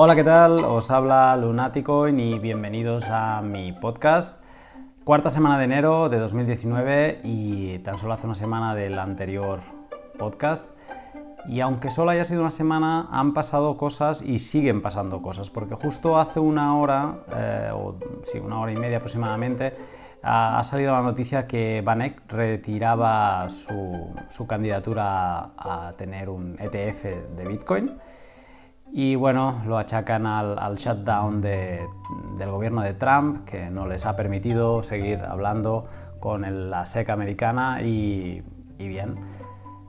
Hola, ¿qué tal? Os habla Lunaticoin y bienvenidos a mi podcast. Cuarta semana de enero de 2019 y tan solo hace una semana del anterior podcast. Y aunque solo haya sido una semana, han pasado cosas y siguen pasando cosas, porque justo hace una hora, eh, o sí, una hora y media aproximadamente, ha, salido la noticia que Banek retiraba su, candidatura a, tener un ETF de Bitcoin. Y bueno, lo achacan al, shutdown del gobierno de Trump, que no les ha permitido seguir hablando con la SEC americana y, bien.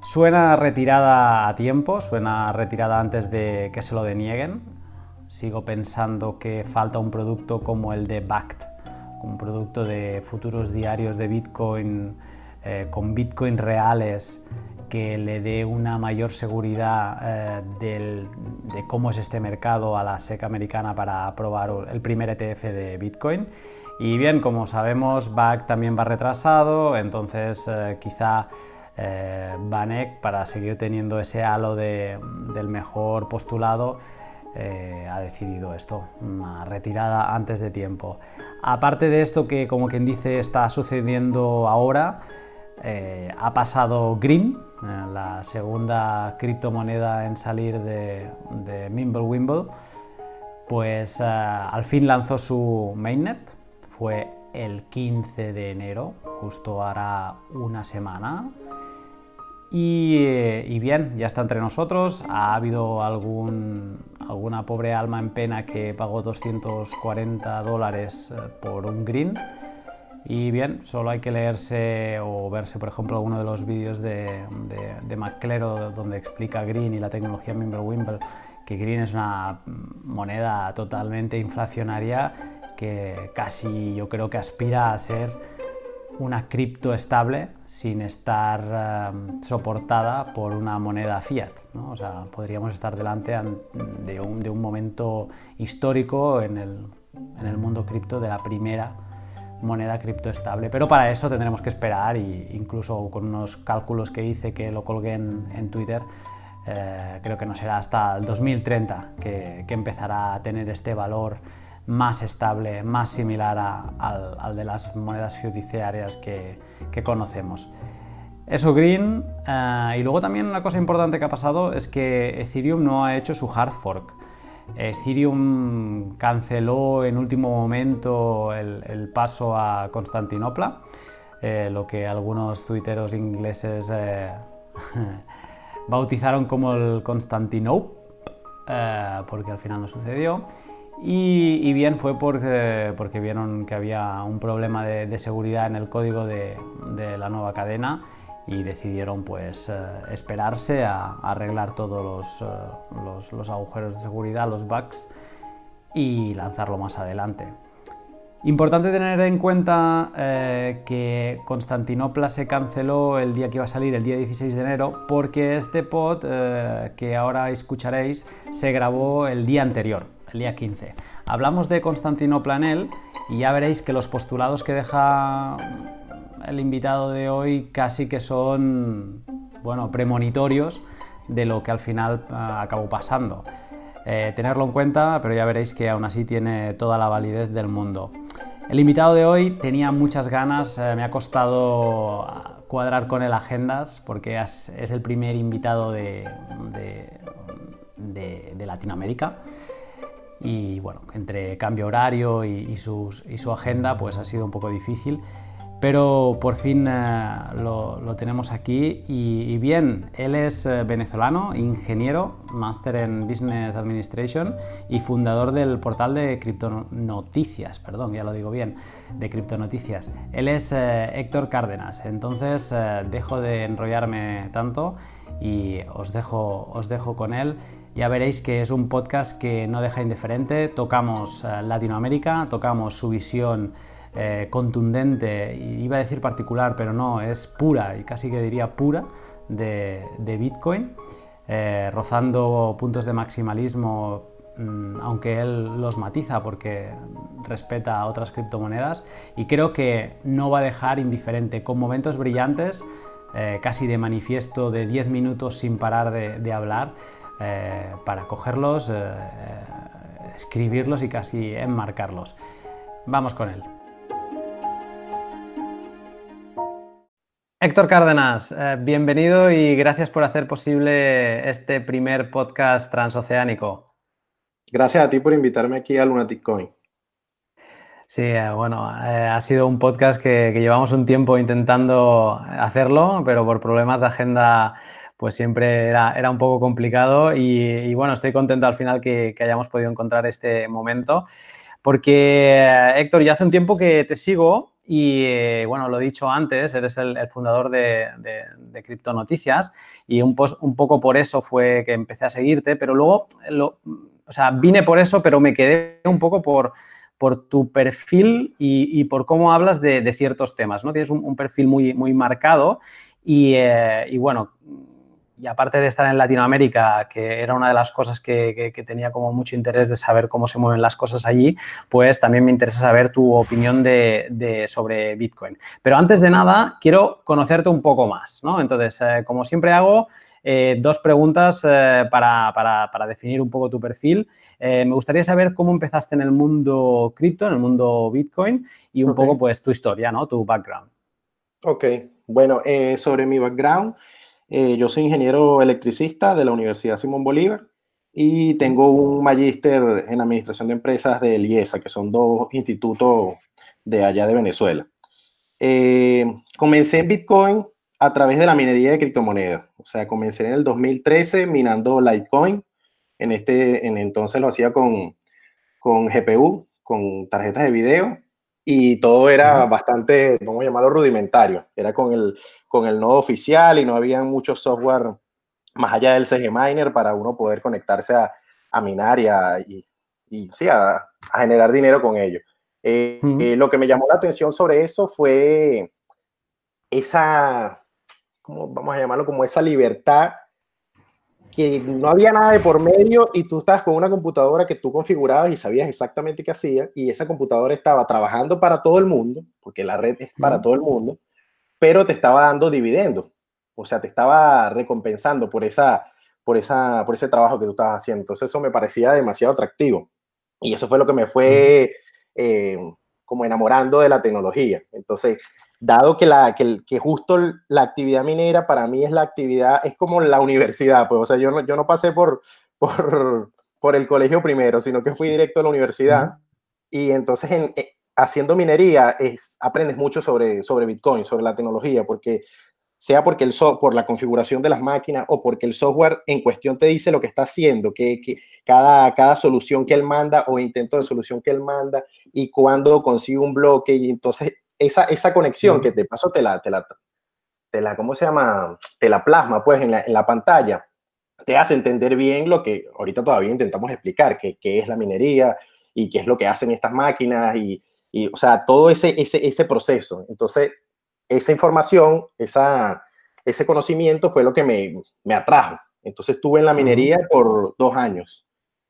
Suena retirada a tiempo, suena retirada antes de que se lo denieguen. Sigo pensando que falta un producto como el de BACT, un producto de futuros diarios de Bitcoin eh, con Bitcoin reales que le dé una mayor seguridad eh, de cómo es este mercado a la SEC americana para aprobar el primer ETF de Bitcoin. Y bien, como sabemos, BACT también va retrasado, entonces eh, quizá eh, Banek, para seguir teniendo ese halo del mejor postulado, eh, ha decidido esto, una retirada antes de tiempo. Aparte de esto que, como quien dice, está sucediendo ahora, eh, ha pasado Green, la segunda criptomoneda en salir de, Mimblewimble, pues al fin lanzó su mainnet, fue el 15 de enero, justo hará una semana. Y, bien, ya está entre nosotros. Ha habido algún, alguna pobre alma en pena que pagó 240 dólares eh, por un green. Y bien, solo hay que leerse o verse, por ejemplo, alguno de los vídeos de, de, McClero donde explica Green y la tecnología Mimblewimble, que Green es una moneda totalmente inflacionaria que casi yo creo que aspira a ser una cripto estable sin estar em, soportada por una moneda fiat. O sea, podríamos estar delante de un, momento histórico en el, mundo cripto de la primera moneda cripto estable. Pero para eso tendremos que esperar e incluso con unos cálculos que hice que lo colgué en, Twitter, eh, creo que no será hasta el 2030 que, que empezará a tener este valor más estable, más similar al, de las monedas fiduciarias que, conocemos. Eso Green. Eh, y luego también una cosa importante que ha pasado es que Ethereum no ha hecho su hard fork. Ethereum canceló en último momento el, paso a Constantinopla, eh, lo que algunos tuiteros ingleses eh, bautizaron como el Constantinople, porque al final no sucedió. Y, bien fue porque, porque, vieron que había un problema de, seguridad en el código de, la nueva cadena y decidieron pues eh, esperarse a, arreglar todos eh, los, agujeros de seguridad, los bugs y lanzarlo más adelante. Importante tener en cuenta eh, que Constantinopla se canceló el día que iba a salir, el día 16 de enero, porque este pod que ahora escucharéis se grabó el día anterior, el día 15. Hablamos de Constantinopla en él y ya veréis que los postulados que deja el invitado de hoy casi que son, bueno, premonitorios de lo que al final ah, acabó pasando. Eh, tenerlo en cuenta, pero ya veréis que aún así tiene toda la validez del mundo. El invitado de hoy tenía muchas ganas, eh, me ha costado cuadrar con él agendas porque es, el primer invitado de, de Latinoamérica y bueno, entre cambio horario y, su agenda pues ha sido un poco difícil, pero por fin eh, lo, tenemos aquí y, bien, él es eh, venezolano, ingeniero, máster en Business Administration y fundador del portal de Criptonoticias, perdón, ya lo digo bien, de Criptonoticias. Él es eh, Héctor Cárdenas, entonces dejo de enrollarme tanto y os dejo, os dejo con él. Ya veréis que es un podcast que no deja indiferente. Tocamos Latinoamérica, tocamos su visión eh, contundente, iba a decir particular, pero no, es pura y casi que diría pura de, Bitcoin, eh, rozando puntos de maximalismo mm, aunque él los matiza porque respeta otras criptomonedas y creo que no va a dejar indiferente con momentos brillantes eh, casi de manifiesto de 10 minutos sin parar de, hablar, para cogerlos, escribirlos y casi enmarcarlos. Vamos con él. Héctor Cárdenas, eh, bienvenido y gracias por hacer posible este primer podcast transoceánico. Gracias a ti por invitarme aquí a Lunatic Coin. Sí, eh, bueno, eh, ha sido un podcast que, llevamos un tiempo intentando hacerlo, pero por problemas de agenda pues siempre era, un poco complicado y, bueno, estoy contento al final que, que hayamos podido encontrar este momento, porque Héctor, ya hace un tiempo que te sigo y eh, bueno, lo he dicho antes, eres el, fundador de, de, Cripto Noticias y un, poco por eso fue que empecé a seguirte, pero luego, o sea, vine por eso, pero me quedé un poco por, por tu perfil y, por cómo hablas de, ciertos temas, ¿no? Tienes un, perfil muy, muy marcado y, eh, y bueno, y aparte de estar en Latinoamérica, que era una de las cosas que, tenía como mucho interés de saber cómo se mueven las cosas allí, pues también me interesa saber tu opinión de, sobre Bitcoin. Pero antes de nada, quiero conocerte un poco más, ¿no? Entonces, eh, como siempre hago, eh, dos preguntas eh, para, definir un poco tu perfil. me gustaría saber cómo empezaste en el mundo cripto, en el mundo Bitcoin y un poco pues tu historia, ¿no? Tu background. Ok, bueno, sobre mi background, eh, yo soy ingeniero electricista de la Universidad Simón Bolívar y tengo un magíster en administración de empresas de IESA, que son dos institutos de allá de Venezuela. Eh, comencé en Bitcoin a través de la minería de criptomonedas. O sea, comencé en el 2013 minando Litecoin. En este, en entonces lo hacía con, con GPU, con tarjetas de video y todo era bastante, vamos a llamarlo rudimentario. Era con el, con el nodo oficial y no había mucho software más allá del CG Miner para uno poder conectarse a, a minar y, a, y, sí, a, generar dinero con ello. Eh, eh, lo que me llamó la atención sobre eso fue esa, ¿cómo vamos a llamarlo? Como esa libertad que no había nada de por medio y tú estabas con una computadora que tú configurabas y sabías exactamente qué hacía y esa computadora estaba trabajando para todo el mundo, porque la red es para todo el mundo, pero te estaba dando dividendos, o sea, te estaba recompensando por, esa, por, esa, por ese trabajo que tú estabas haciendo. Entonces eso me parecía demasiado atractivo y eso fue lo que me fue eh, como enamorando de la tecnología. Entonces, dado que, la, que, que, justo la actividad minera para mí es la actividad, es como la universidad, pues, o sea, yo no, yo no pasé por, por, por el colegio primero, sino que fui directo a la universidad y entonces en, eh, haciendo minería es, aprendes mucho sobre, sobre Bitcoin, sobre la tecnología, porque sea porque el so, por la configuración de las máquinas o porque el software en cuestión te dice lo que está haciendo, que, que cada, cada solución que él manda o intento de solución que él manda y cuando consigue un bloque y entonces esa, esa conexión que te pasó te la, te la, te la, ¿cómo se llama? Te la plasma pues en la, en la pantalla, te hace entender bien lo que ahorita todavía intentamos explicar, qué es la minería y qué es lo que hacen estas máquinas y, y o sea, todo ese, ese, ese proceso. Entonces, esa información, esa, ese conocimiento fue lo que me, me atrajo. Entonces estuve en la minería por dos años.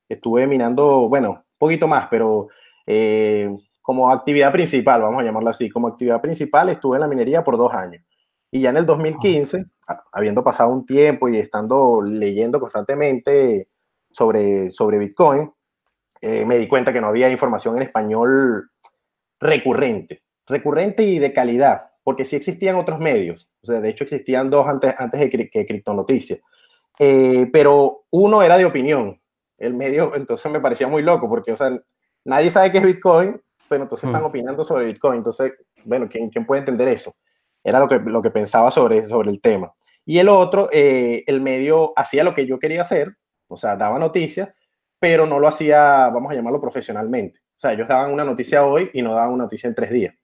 Estuve minando, bueno, un poquito más, pero eh, como actividad principal, vamos a llamarlo así, como actividad principal estuve en la minería por dos años. Y ya en el 2015, habiendo pasado un tiempo y estando leyendo constantemente sobre, sobre Bitcoin, eh, me di cuenta que no había información en español recurrente, recurrente y de calidad, porque sí existían otros medios, o sea, de hecho existían dos antes, antes de que Criptonoticias, eh, pero uno era de opinión, el medio, entonces me parecía muy loco, porque, o sea, nadie sabe qué es Bitcoin, pero entonces están mm. opinando sobre Bitcoin. Entonces, bueno, ¿quién, ¿quién, puede entender eso? Era lo que, lo que pensaba sobre, sobre el tema. Y el otro, eh, el medio hacía lo que yo quería hacer, o sea, daba noticias, pero no lo hacía, vamos a llamarlo profesionalmente. O sea, ellos daban una noticia hoy y no daban una noticia en tres días.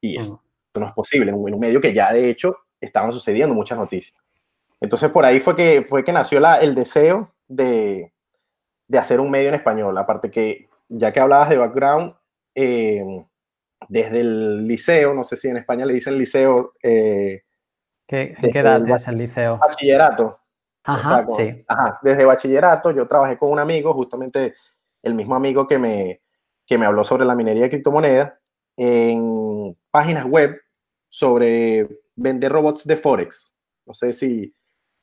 Y eso, mm. no es posible en un, medio que ya de hecho estaban sucediendo muchas noticias. Entonces por ahí fue que, fue que nació la, el deseo de, de hacer un medio en español. Aparte que, ya que hablabas de background, eh, desde el liceo, no sé si en España le dicen liceo. Eh, ¿Qué, ¿Qué edad es el liceo? Bachillerato. Ajá, sí. Ajá, desde bachillerato yo trabajé con un amigo, justamente el mismo amigo que me, que me habló sobre la minería de criptomonedas, en páginas web sobre vender robots de Forex. No sé si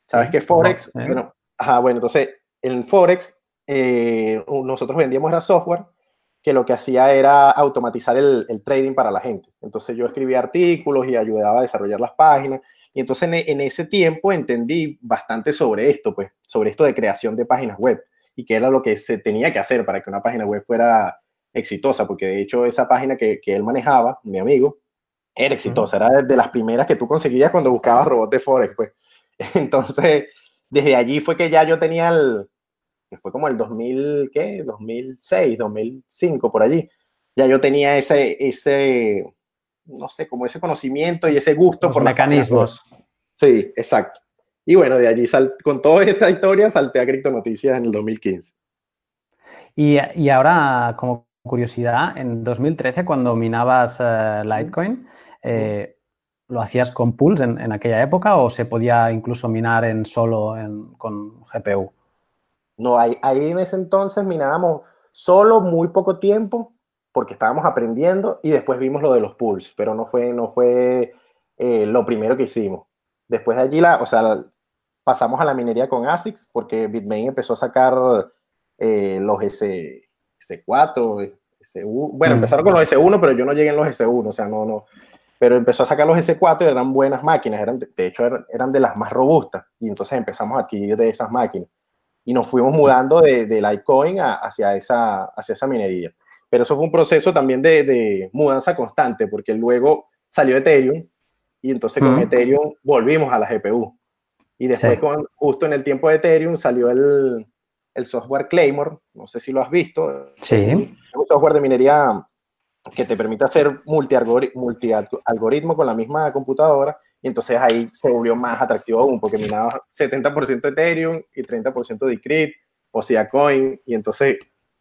sabes qué Forex. Bueno, ajá, bueno, entonces en Forex eh, nosotros vendíamos era software que lo que hacía era automatizar el, trading para la gente. Entonces yo escribía artículos y ayudaba a desarrollar las páginas. Y entonces en, ese tiempo entendí bastante sobre esto, pues, sobre esto de creación de páginas web y qué era lo que se tenía que hacer para que una página web fuera exitosa, porque de hecho esa página que, que él manejaba, mi amigo, era exitosa, era de las primeras que tú conseguías cuando buscabas robots de Forex, pues. Entonces, desde allí fue que ya yo tenía el, que fue como el 2000, ¿qué? 2006, 2005, por allí. Ya yo tenía ese, ese, no sé, como ese conocimiento y ese gusto por mecanismos. Sí, exacto. Y bueno, de allí con toda esta historia salté a Cripto Noticias en el 2015. Y, y ahora, como curiosidad, en 2013, cuando minabas uh, Litecoin, eh, ¿lo hacías con pools en, en, aquella época o se podía incluso minar en solo en, con GPU? No, ahí, ahí en ese entonces minábamos solo muy poco tiempo porque estábamos aprendiendo y después vimos lo de los pools, pero no fue, no fue eh, lo primero que hicimos. Después de allí, la, o sea, pasamos a la minería con ASICS porque Bitmain empezó a sacar eh, los S, S4, S1, bueno, empezaron con los S1, pero yo no llegué en los S1, o sea, no, no, pero empezó a sacar los S4 y eran buenas máquinas, eran, de hecho eran de las más robustas y entonces empezamos a adquirir de esas máquinas y nos fuimos mudando de, de Litecoin hacia, esa, hacia esa minería. Pero eso fue un proceso también de, de mudanza constante, porque luego salió Ethereum y entonces con Ethereum volvimos a la GPU. Y después, con, justo en el tiempo de Ethereum, salió el, el software Claymore, no sé si lo has visto. Sí. un software de minería que te permite hacer multi-algoritmo multi con la misma computadora y entonces ahí se volvió más atractivo aún, porque minaba 70% Ethereum y 30% de Crypt o sea Coin, y entonces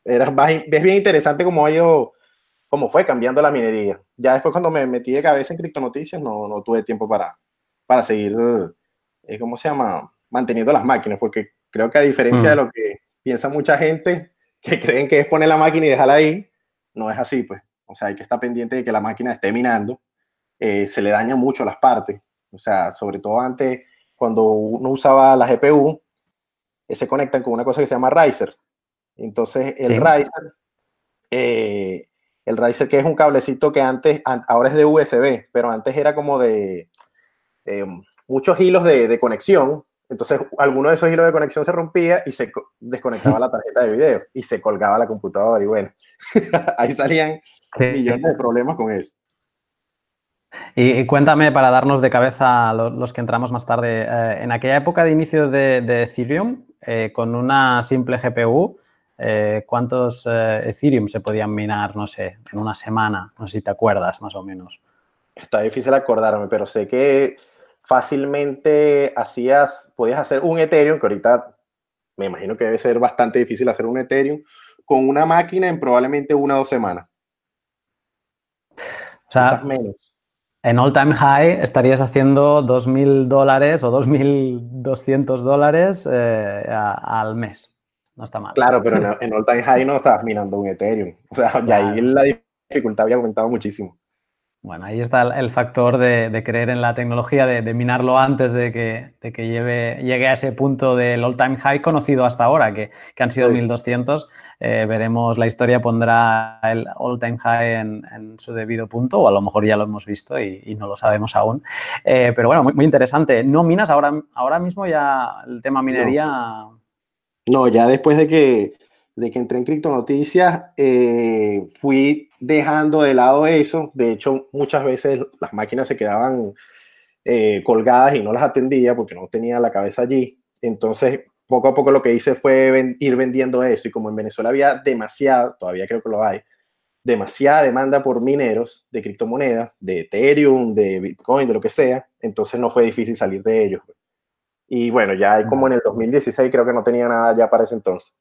era, es bien interesante cómo ha ido, cómo fue cambiando la minería. Ya después cuando me metí de cabeza en criptonoticias, no, no tuve tiempo para, para seguir, eh, ¿cómo se llama? Manteniendo las máquinas, porque creo que a diferencia de mm. lo que piensa mucha gente, que creen que es poner la máquina y dejarla ahí, no es así, pues. O sea, hay que estar pendiente de que la máquina esté minando. Eh, se le dañan mucho las partes. O sea, sobre todo antes, cuando uno usaba la GPU, eh, se conectan con una cosa que se llama Riser. Entonces, el Riser, eh, el Riser que es un cablecito que antes, ahora es de USB, pero antes era como de eh, muchos hilos de, conexión. Entonces, alguno de esos hilos de conexión se rompía y se desconectaba la tarjeta de video y se colgaba la computadora. Y bueno, ahí salían millones de problemas con eso. Y, cuéntame, para darnos de cabeza a los, que entramos más tarde, eh, en aquella época de inicio de, Ethereum, eh, con una simple GPU, eh, ¿cuántos Ethereum se podían minar, no sé, en una semana? No sé si te acuerdas, más o menos. Está difícil acordarme, pero sé que fácilmente hacías, podías hacer un Ethereum, que ahorita me imagino que debe ser bastante difícil hacer un Ethereum, con una máquina en probablemente una o dos semanas. O sea, menos en all time high estarías haciendo 2.000 dólares o 2.200 dólares eh, al mes. No está mal. Claro, pero en, all time high no estabas minando un Ethereum. O sea, ya ahí la dificultad había aumentado muchísimo. Bueno, ahí está el factor de, creer en la tecnología, de, minarlo antes de que, que lleve, llegue a ese punto del all-time high conocido hasta ahora, que, han sido 1200. Eh, veremos, la historia pondrá el all-time high en, su debido punto, o a lo mejor ya lo hemos visto y, no lo sabemos aún. Eh, pero bueno, muy, interesante. ¿No minas ahora, ahora mismo ya el tema minería? no ya después de que de que entré en Cripto Noticias, eh, fui dejando de lado eso. De hecho, muchas veces las máquinas se quedaban eh, colgadas y no las atendía porque no tenía la cabeza allí. Entonces, poco a poco lo que hice fue ir vendiendo eso. Y como en Venezuela había demasiada, todavía creo que lo hay, demasiada demanda por mineros de criptomonedas, de Ethereum, de Bitcoin, de lo que sea, entonces no fue difícil salir de ellos. Y bueno, ya como en el 2016 creo que no tenía nada ya para ese entonces.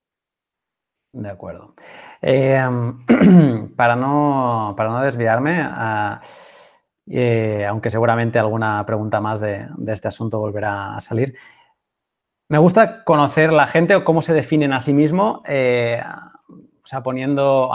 De acuerdo. Em, para, no, para no desviarme, ah, eh, aunque seguramente alguna pregunta más de, este asunto volverá a salir, me gusta conocer la gente o cómo se definen a sí mismo, eh, o sea, poniendo,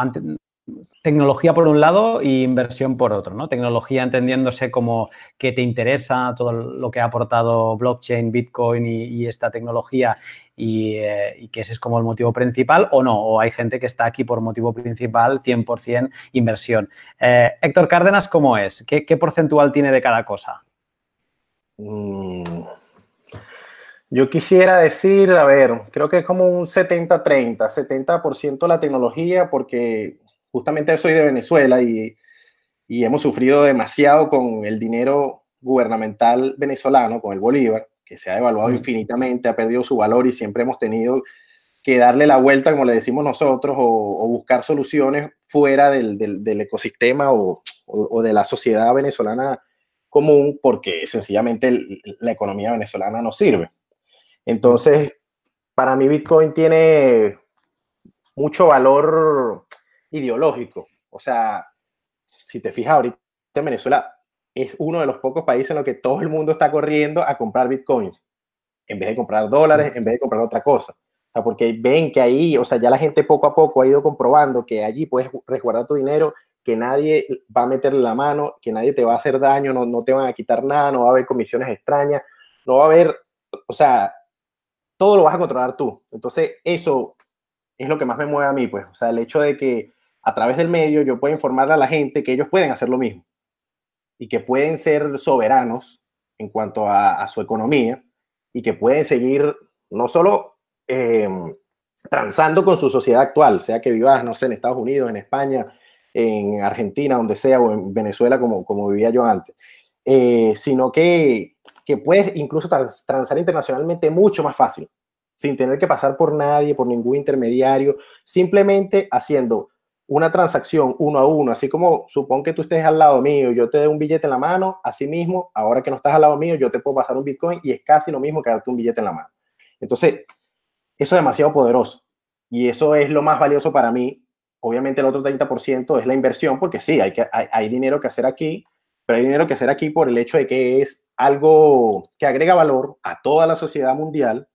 tecnología por un lado y inversión por otro, ¿no? Tecnología entendiéndose como que te interesa todo lo que ha aportado blockchain, Bitcoin y, esta tecnología eh, y, que ese es como el motivo principal o no, o hay gente que está aquí por motivo principal, 100% inversión. Eh, Héctor Cárdenas, ¿cómo es? ¿Qué, porcentual tiene de cada cosa? Mm, yo quisiera decir, a ver, creo que es como un 70-30, 70%, la tecnología, porque justamente soy de Venezuela y, hemos sufrido demasiado con el dinero gubernamental venezolano, con el Bolívar, que se ha evaluado infinitamente, ha perdido su valor y siempre hemos tenido que darle la vuelta, como le decimos nosotros, o, buscar soluciones fuera del, ecosistema o, de la sociedad venezolana común, porque sencillamente la economía venezolana no sirve. Entonces, para mí Bitcoin tiene mucho valor ideológico. O sea, si te fijas ahorita en Venezuela, es uno de los pocos países en los que todo el mundo está corriendo a comprar bitcoins, en vez de comprar dólares, en vez de comprar otra cosa. O sea, porque ven que ahí, o sea, ya la gente poco a poco ha ido comprobando que allí puedes resguardar tu dinero, que nadie va a meterle la mano, que nadie te va a hacer daño, no, no te van a quitar nada, no va a haber comisiones extrañas, no va a haber, o sea, todo lo vas a controlar tú. Entonces, eso es lo que más me mueve a mí, pues, o sea, el hecho de que a través del medio yo puedo informarle a la gente que ellos pueden hacer lo mismo y que pueden ser soberanos en cuanto a, su economía y que pueden seguir no solo em, transando con su sociedad actual, sea que vivas, no sé, en Estados Unidos, en España, en Argentina, donde sea, o en Venezuela, como, como vivía yo antes, eh, sino que, que puedes incluso transar internacionalmente mucho más fácil, sin tener que pasar por nadie, por ningún intermediario, simplemente haciendo una transacción uno a uno, así como supón que tú estés al lado mío, yo te doy un billete en la mano, así mismo, ahora que no estás al lado mío, yo te puedo pasar un Bitcoin y es casi lo mismo que darte un billete en la mano. Entonces, eso es demasiado poderoso y eso es lo más valioso para mí. Obviamente el otro 30% es la inversión, porque sí, hay, que, hay, dinero que hacer aquí, pero hay dinero que hacer aquí por el hecho de que es algo que agrega valor a toda la sociedad mundial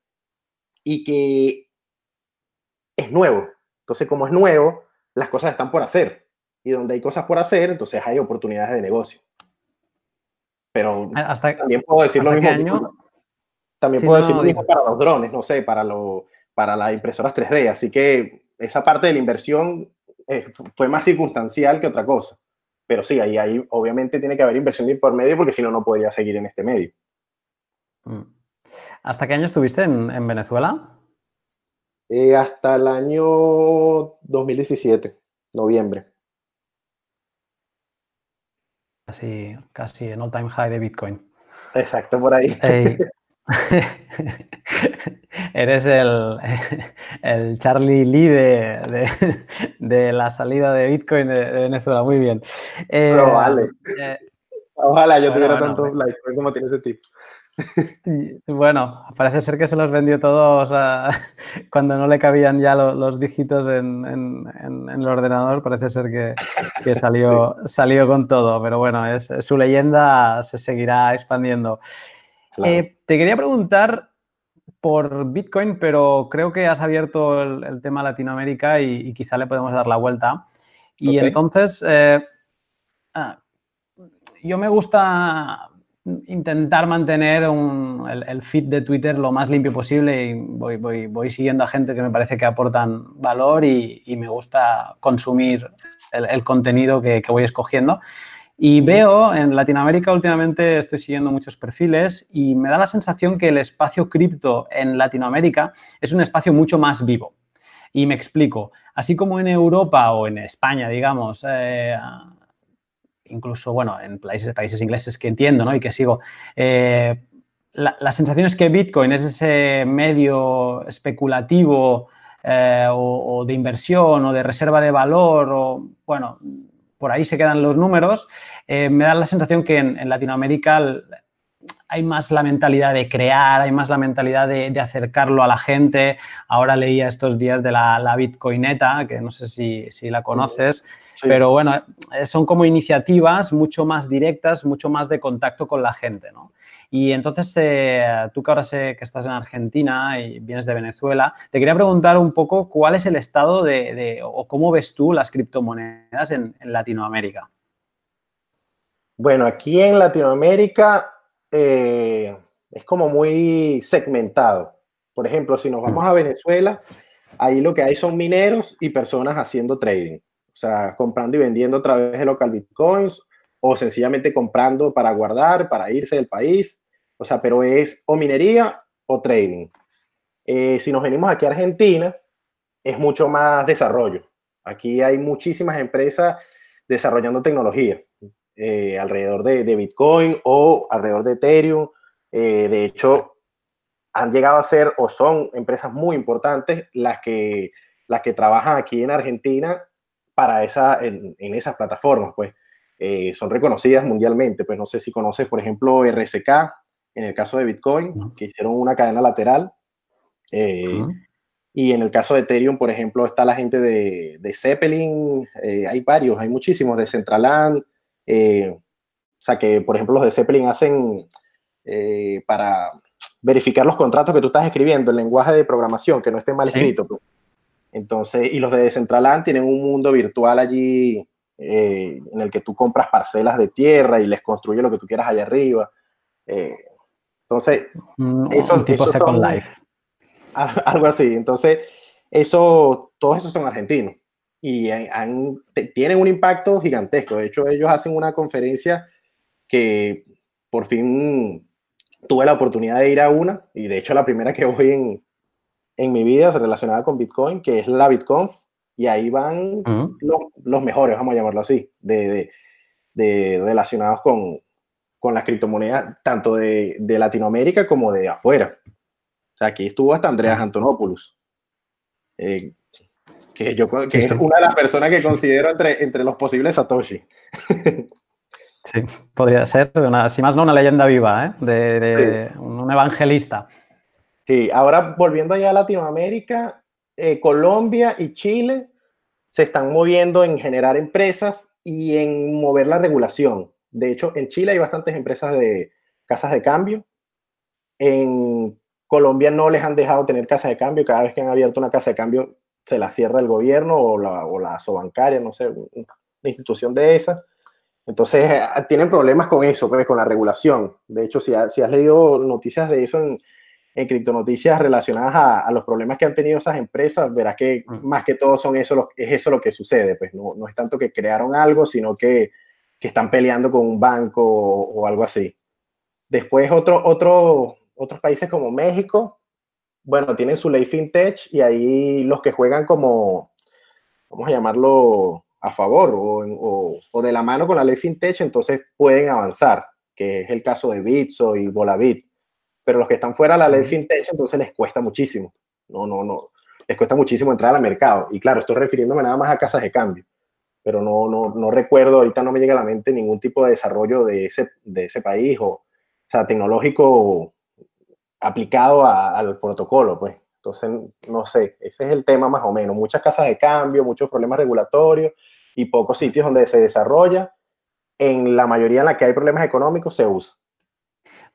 y que es nuevo. Entonces, como es nuevo, las cosas están por hacer. Y donde hay cosas por hacer, entonces hay oportunidades de negocio. Pero hasta, también puedo decir lo mismo. También puedo decir lo mismo para los drones, no sé, para, lo, para las impresoras 3D. Así que esa parte de la inversión eh, fue más circunstancial que otra cosa. Pero sí, ahí, ahí obviamente tiene que haber inversión por medio porque si no, no podría seguir en este medio. Mm. ¿Hasta qué año estuviste en Venezuela? Eh, hasta el año 2017, noviembre. Casi, casi en all time high de Bitcoin. Exacto, por ahí. Eres el, el, Charlie Lee de, de, la salida de Bitcoin de, Venezuela. Muy bien. Eh, vale. Eh, Ojalá yo tuviera tantos likes como tiene ese tipo. Bueno, parece ser que se los vendió todos cuando no le cabían ya los dígitos en, el ordenador. Parece ser que, salió, salió con todo, pero bueno, es, su leyenda se seguirá expandiendo. Eh, te quería preguntar por Bitcoin, pero creo que has abierto el, tema Latinoamérica y, quizá le podemos dar la vuelta. Y entonces, eh, ah, yo me gusta intentar mantener el, feed de Twitter lo más limpio posible y voy, siguiendo a gente que me parece que aportan valor y, me gusta consumir el, contenido que, voy escogiendo. Y veo en Latinoamérica últimamente estoy siguiendo muchos perfiles y me da la sensación que el espacio cripto en Latinoamérica es un espacio mucho más vivo. Y me explico, así como en Europa o en España, digamos, eh, incluso, bueno, en países, países ingleses que entiendo ¿no? y que sigo, eh, la, sensación es que Bitcoin es ese medio especulativo eh, o, de inversión o de reserva de valor o, bueno, por ahí se quedan los números. Eh, me da la sensación que en, Latinoamérica hay más la mentalidad de crear, hay más la mentalidad de, acercarlo a la gente. Ahora leía estos días de la, la Bitcoineta, que no sé si, si la conoces. Pero bueno, eh, son como iniciativas mucho más directas, mucho más de contacto con la gente, ¿no? Y entonces, eh, tú que ahora sé que estás en Argentina y vienes de Venezuela, te quería preguntar un poco cuál es el estado de, o cómo ves tú las criptomonedas en, Latinoamérica. Bueno, aquí en Latinoamérica eh, es como muy segmentado. Por ejemplo, si nos vamos a Venezuela, ahí lo que hay son mineros y personas haciendo trading. O sea, comprando y vendiendo a través de local bitcoins o sencillamente comprando para guardar, para irse del país. O sea, pero es o minería o trading. Eh, si nos venimos aquí a Argentina, es mucho más desarrollo. Aquí hay muchísimas empresas desarrollando tecnología eh, alrededor de, Bitcoin o alrededor de Ethereum. Eh, de hecho, han llegado a ser o son empresas muy importantes las que, las que trabajan aquí en Argentina para esa, en, en esas plataformas. Pues eh, son reconocidas mundialmente. Pues no sé si conoces, por ejemplo, RSK, en el caso de Bitcoin, que hicieron una cadena lateral. Eh, y en el caso de Ethereum, por ejemplo, está la gente de, de Zeppelin, eh, hay varios, hay muchísimos, de Centraland. o sea que, por ejemplo, los de Zeppelin hacen para verificar los contratos que tú estás escribiendo, el lenguaje de programación, que no esté mal escrito. Entonces, y los de Centraland tienen un mundo virtual allí eh, en el que tú compras parcelas de tierra y les construyes lo que tú quieras allá arriba. Eh, entonces, mm, eso, tipo Second Life. Algo así. Entonces, eso, todos esos son argentinos y tienen un impacto gigantesco. De hecho, ellos hacen una conferencia que por fin tuve la oportunidad de ir a una, y de hecho la primera que voy en, en mi vida relacionada con Bitcoin, que es la BitConf, y ahí van los, mejores, vamos a llamarlo así, de, de, relacionados con, con, las criptomonedas, tanto de, de, Latinoamérica como de afuera. O sea, aquí estuvo hasta Andreas Antonopoulos, eh, que yo que es una de las personas que considero entre, entre los posibles Satoshi. Sí, podría ser, una, si más no, una leyenda viva, ¿eh? de, un evangelista. Sí, ahora volviendo allá a Latinoamérica, eh, Colombia y Chile se están moviendo en generar empresas y en mover la regulación. De hecho, en Chile hay bastantes empresas de casas de cambio. En Colombia no les han dejado tener casa de cambio. Cada vez que han abierto una casa de cambio, se la cierra el gobierno o la, o la sobancaria, no sé, una institución de esas. Entonces, eh, tienen problemas con eso, pues, con la regulación. De hecho, si, si has leído noticias de eso en, en criptonoticias relacionadas a, los problemas que han tenido esas empresas, verás que mm. más que todo son eso, es eso lo que sucede. Pues no, no es tanto que crearon algo, sino que, que están peleando con un banco o, algo así. Después otro, otro, otros países como México, bueno, tienen su ley fintech y ahí los que juegan como, vamos a llamarlo, a favor o, o, o de la mano con la ley fintech, entonces pueden avanzar, que es el caso de Bitso y Volabit pero los que están fuera de la ley fintech, entonces les cuesta muchísimo. No, no, no. Les cuesta muchísimo entrar al mercado. Y claro, estoy refiriéndome nada más a casas de cambio, pero no, no, no recuerdo, ahorita no me llega a la mente ningún tipo de desarrollo de ese, de ese país o, o sea, tecnológico aplicado al protocolo, pues. Entonces, no sé, ese es el tema más o menos. Muchas casas de cambio, muchos problemas regulatorios y pocos sitios donde se desarrolla. En la mayoría en la que hay problemas económicos se usa.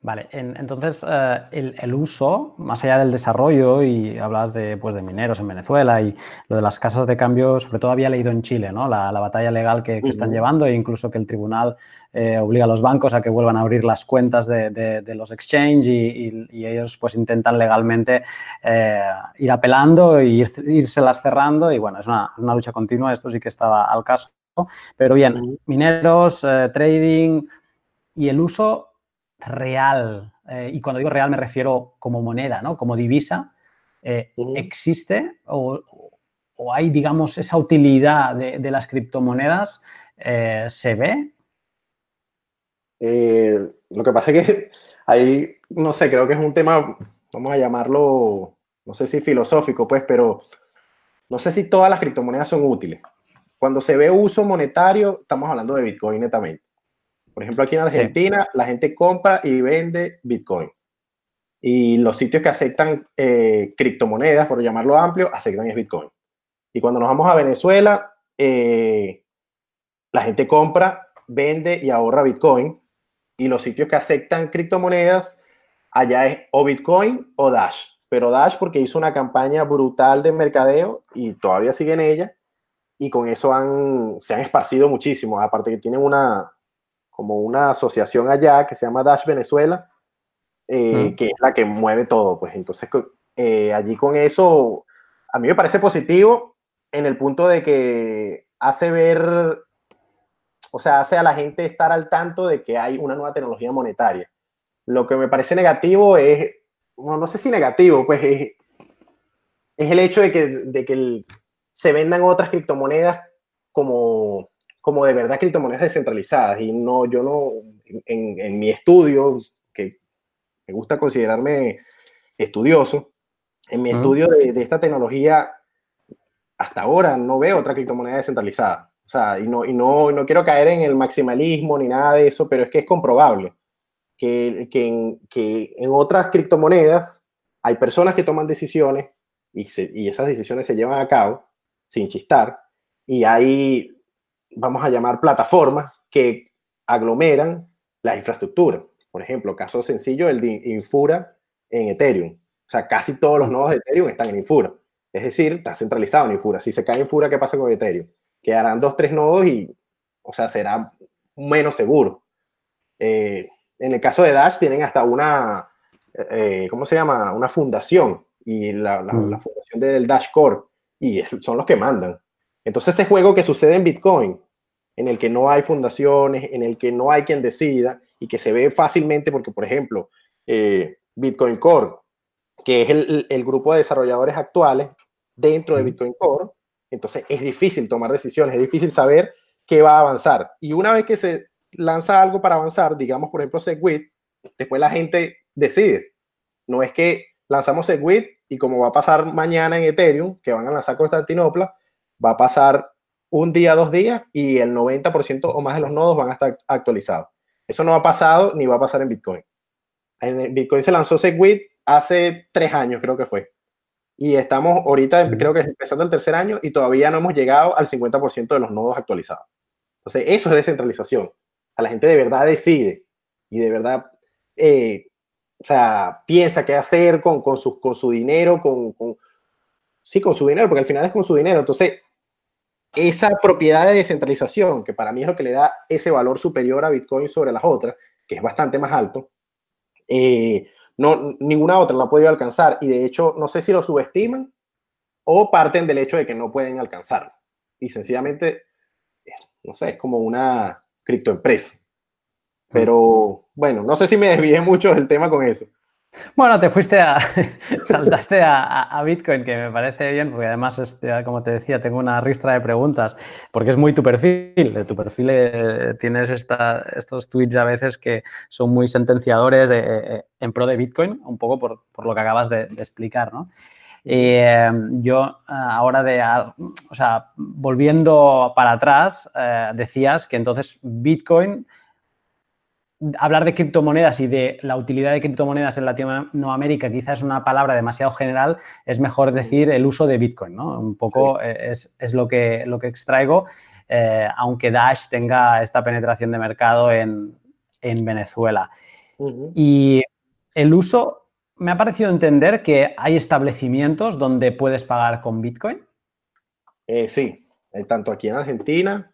Vale, entonces eh, el, uso, más allá del desarrollo, y hablas de, pues, de mineros en Venezuela y lo de las casas de cambio, sobre todo había leído en Chile, ¿no? La, batalla legal que, están llevando e incluso que el tribunal eh, obliga a los bancos a que vuelvan a abrir las cuentas de, los exchange y, ellos pues intentan legalmente eh, ir apelando e irse las cerrando y bueno, es una, una, lucha continua, esto sí que estaba al caso. Pero bien, mineros, trading y el uso real, eh, y cuando digo real me refiero como moneda, ¿no? Como divisa, eh, ¿existe o, hay, digamos, esa utilidad de, las criptomonedas? Eh, ¿Se ve? lo que pasa es que ahí, no sé, creo que es un tema, vamos a llamarlo, no sé si filosófico, pues, pero no sé si todas las criptomonedas son útiles. Cuando se ve uso monetario, estamos hablando de Bitcoin netamente. Por ejemplo, aquí en Argentina la gente compra y vende Bitcoin. Y los sitios que aceptan eh, criptomonedas, por llamarlo amplio, aceptan es Bitcoin. Y cuando nos vamos a Venezuela, eh, la gente compra, vende y ahorra Bitcoin. Y los sitios que aceptan criptomonedas, allá es o Bitcoin o Dash. Pero Dash porque hizo una campaña brutal de mercadeo y todavía sigue en ella. Y con eso han, se han esparcido muchísimo. Aparte que tienen una, como una asociación allá que se llama Dash Venezuela, eh, mm. que es la que mueve todo. Pues entonces eh, allí con eso, a mí me parece positivo en el punto de que hace ver, o sea, hace a la gente estar al tanto de que hay una nueva tecnología monetaria. Lo que me parece negativo es, no sé si negativo, pues es, el hecho de que, de que se vendan otras criptomonedas como, como de verdad criptomonedas descentralizadas. Y no, yo no, en, en mi estudio, que me gusta considerarme estudioso, en mi estudio de, esta tecnología, hasta ahora no veo otra criptomoneda descentralizada. O sea, y no, y no, no quiero caer en el maximalismo ni nada de eso, pero es que es comprobable que, que, en, que en otras criptomonedas hay personas que toman decisiones y, y esas decisiones se llevan a cabo sin chistar, y hay, vamos a llamar, plataformas que aglomeran la infraestructura. Por ejemplo, caso sencillo, el de Infura en Ethereum. O sea, casi todos los nodos de Ethereum están en Infura. Es decir, está centralizado en Infura. Si se cae Infura, ¿qué pasa con Ethereum? Quedarán dos, tres nodos y, o sea, será menos seguro. Eh, en el caso de Dash tienen hasta una, eh, ¿cómo se llama? Una fundación y la, la, mm. fundación del Dash Core y son los que mandan. Entonces ese juego que sucede en Bitcoin, en el que no hay fundaciones, en el que no hay quien decida y que se ve fácilmente porque, por ejemplo, eh, Bitcoin Core que es el, grupo de desarrolladores actuales dentro de Bitcoin Core. Entonces es difícil tomar decisiones, es difícil saber qué va a avanzar. Y una vez que se lanza algo para avanzar, digamos por ejemplo SegWit, después la gente decide. No es que lanzamos SegWit y como va a pasar mañana en Ethereum, que van a lanzar Constantinopla, va a pasar un día, dos días y el 90% o más de los nodos van a estar actualizados. Eso no ha pasado ni va a pasar en Bitcoin. En Bitcoin se lanzó SegWit hace tres años, creo que fue. Y estamos ahorita, creo que empezando el tercer año y todavía no hemos llegado al 50% de los nodos actualizados. Entonces, eso es descentralización. A la gente de verdad decide y de verdad, eh, o sea, piensa qué hacer con, con, su, con su dinero, con, con, sí, con su dinero, porque al final es con su dinero. Entonces, esa propiedad de descentralización, que para mí es lo que le da ese valor superior a Bitcoin sobre las otras, que es bastante más alto, eh, no, ninguna otra la ha podido alcanzar y de hecho no sé si lo subestiman o parten del hecho de que no pueden alcanzarlo. Y sencillamente, no sé, es como una criptoempresa. Pero bueno, no sé si me desvié mucho del tema con eso. Bueno, te fuiste a, saltaste a, Bitcoin, que me parece bien, porque además, este, como te decía, tengo una ristra de preguntas, porque es muy tu perfil. De tu perfil eh, tienes estos tweets a veces que son muy sentenciadores eh, eh, en pro de Bitcoin, un poco por, lo que acabas de, explicar, ¿no? yo ahora de, o sea, volviendo para atrás, decías que entonces Bitcoin hablar de criptomonedas y de la utilidad de criptomonedas en Latinoamérica quizás es una palabra demasiado general, es mejor decir el uso de Bitcoin, ¿no? Un poco eh, es, lo, que, lo que extraigo, eh, aunque Dash tenga esta penetración de mercado en, Venezuela. Y el uso, me ha parecido entender que hay establecimientos donde puedes pagar con Bitcoin. Eh, sí, tanto aquí en Argentina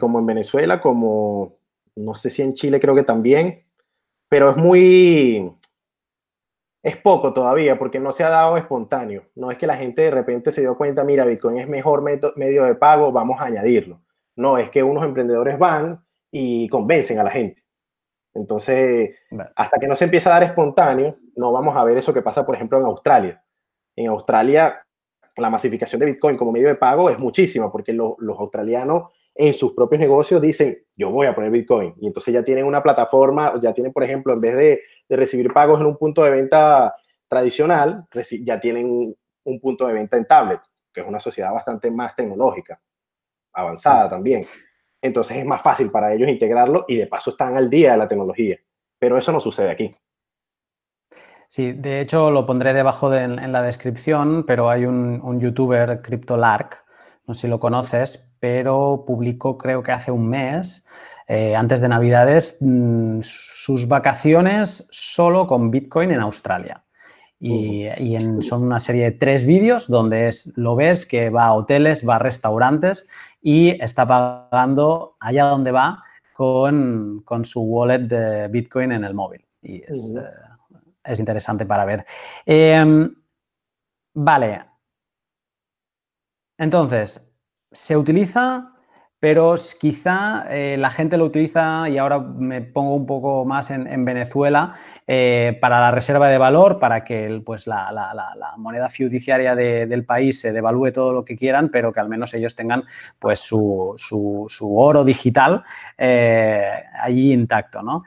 como en Venezuela, como no sé si en Chile creo que también, pero es muy, es poco todavía porque no se ha dado espontáneo. No es que la gente de repente se dio cuenta, mira, Bitcoin es mejor medio de pago, vamos a añadirlo. No, es que unos emprendedores van y convencen a la gente. Entonces, hasta que no se empieza a dar espontáneo, no vamos a ver eso que pasa, por ejemplo, en Australia. En Australia, la masificación de Bitcoin como medio de pago es muchísima porque los australianos en sus propios negocios dicen, yo voy a poner Bitcoin. Y entonces ya tienen una plataforma, ya tienen, por ejemplo, en vez de, recibir pagos en un punto de venta tradicional, ya tienen un punto de venta en tablet, que es una sociedad bastante más tecnológica, avanzada también. Entonces es más fácil para ellos integrarlo y de paso están al día de la tecnología. Pero eso no sucede aquí. Sí, de hecho lo pondré debajo en la descripción, pero hay un, un youtuber, CryptoLark, no sé si lo conoces, pero publicó creo que hace un mes eh, antes de Navidades mm, sus vacaciones solo con Bitcoin en Australia. Y, son una serie de tres vídeos donde es, lo ves que va a hoteles, va a restaurantes y está pagando allá donde va con, su wallet de Bitcoin en el móvil. Y es, eh, interesante para ver. Em, vale. Entonces, se utiliza pero quizá eh, la gente lo utiliza, y ahora me pongo un poco más en, Venezuela, eh, para la reserva de valor, para que pues, la, moneda fiduciaria del país se devalúe todo lo que quieran, pero que al menos ellos tengan pues, su, oro digital eh, allí intacto. ¿no?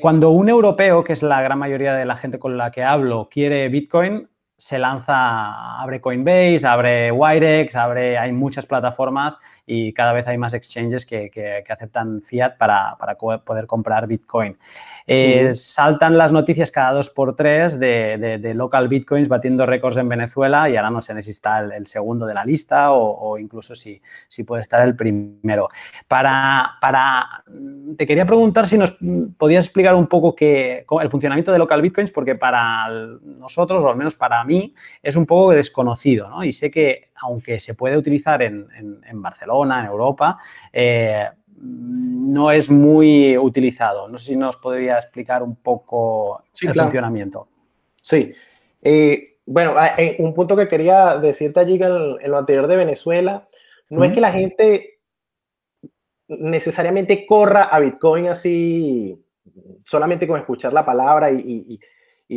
cuando un europeo, que es la gran mayoría de la gente con la que hablo, quiere Bitcoin, se lanza, abre Coinbase, abre Wirex, abre, hay muchas plataformas y cada vez hay más exchanges que, aceptan fiat para, poder comprar Bitcoin. Eh, saltan las noticias cada dos por tres de, local Bitcoins batiendo récords en Venezuela y ahora no sé si está el, segundo de la lista o, incluso si, si, puede estar el primero. Para, para, te quería preguntar si nos podías explicar un poco el funcionamiento de local Bitcoins porque para nosotros, o al menos para mí, es un poco desconocido, ¿no? Y sé que aunque se puede utilizar en, Barcelona, en Europa, eh, no es muy utilizado. No sé si nos podría explicar un poco el funcionamiento. Sí. Eh, bueno, ah, eh, un punto que quería decirte allí en, lo anterior de Venezuela, no es que la gente necesariamente corra a Bitcoin así solamente con escuchar la palabra y,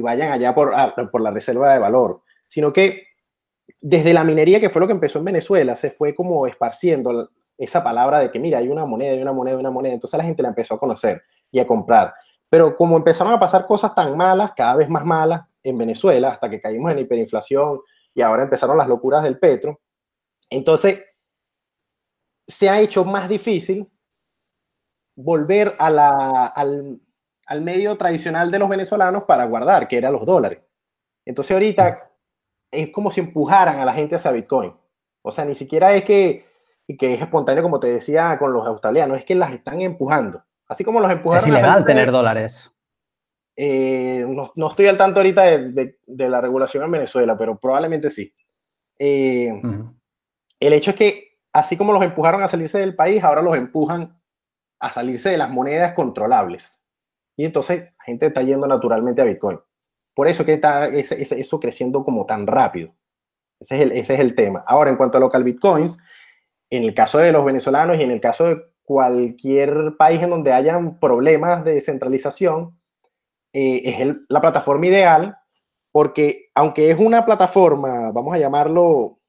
vayan allá por, por la reserva de valor, sino que desde la minería, que fue lo que empezó en Venezuela, se fue como esparciendo esa palabra de que, mira, hay una moneda, hay una moneda, hay una moneda. Entonces la gente la empezó a conocer y a comprar. Pero como empezaron a pasar cosas tan malas, cada vez más malas en Venezuela, hasta que caímos en hiperinflación y ahora empezaron las locuras del petro, entonces se ha hecho más difícil volver a al, al medio tradicional de los venezolanos para guardar, que eran los dólares. Entonces ahorita es como si empujaran a la gente hacia Bitcoin. O sea, ni siquiera es que, que es espontáneo, como te decía con los australianos, es que las están empujando. Así como los empujaron. Es ilegal tener dólares. Eh, no, estoy al tanto ahorita de, la regulación en Venezuela, pero probablemente sí. Eh, el hecho es que, así como los empujaron a salirse del país, ahora los empujan a salirse de las monedas controlables. Y entonces la gente está yendo naturalmente a Bitcoin. Por eso que está eso creciendo como tan rápido. Ese es, el, ese es el tema. Ahora, en cuanto a local bitcoins, en el caso de los venezolanos y en el caso de cualquier país en donde hayan problemas de centralización, eh, es la plataforma ideal porque aunque es una plataforma, vamos a llamarlo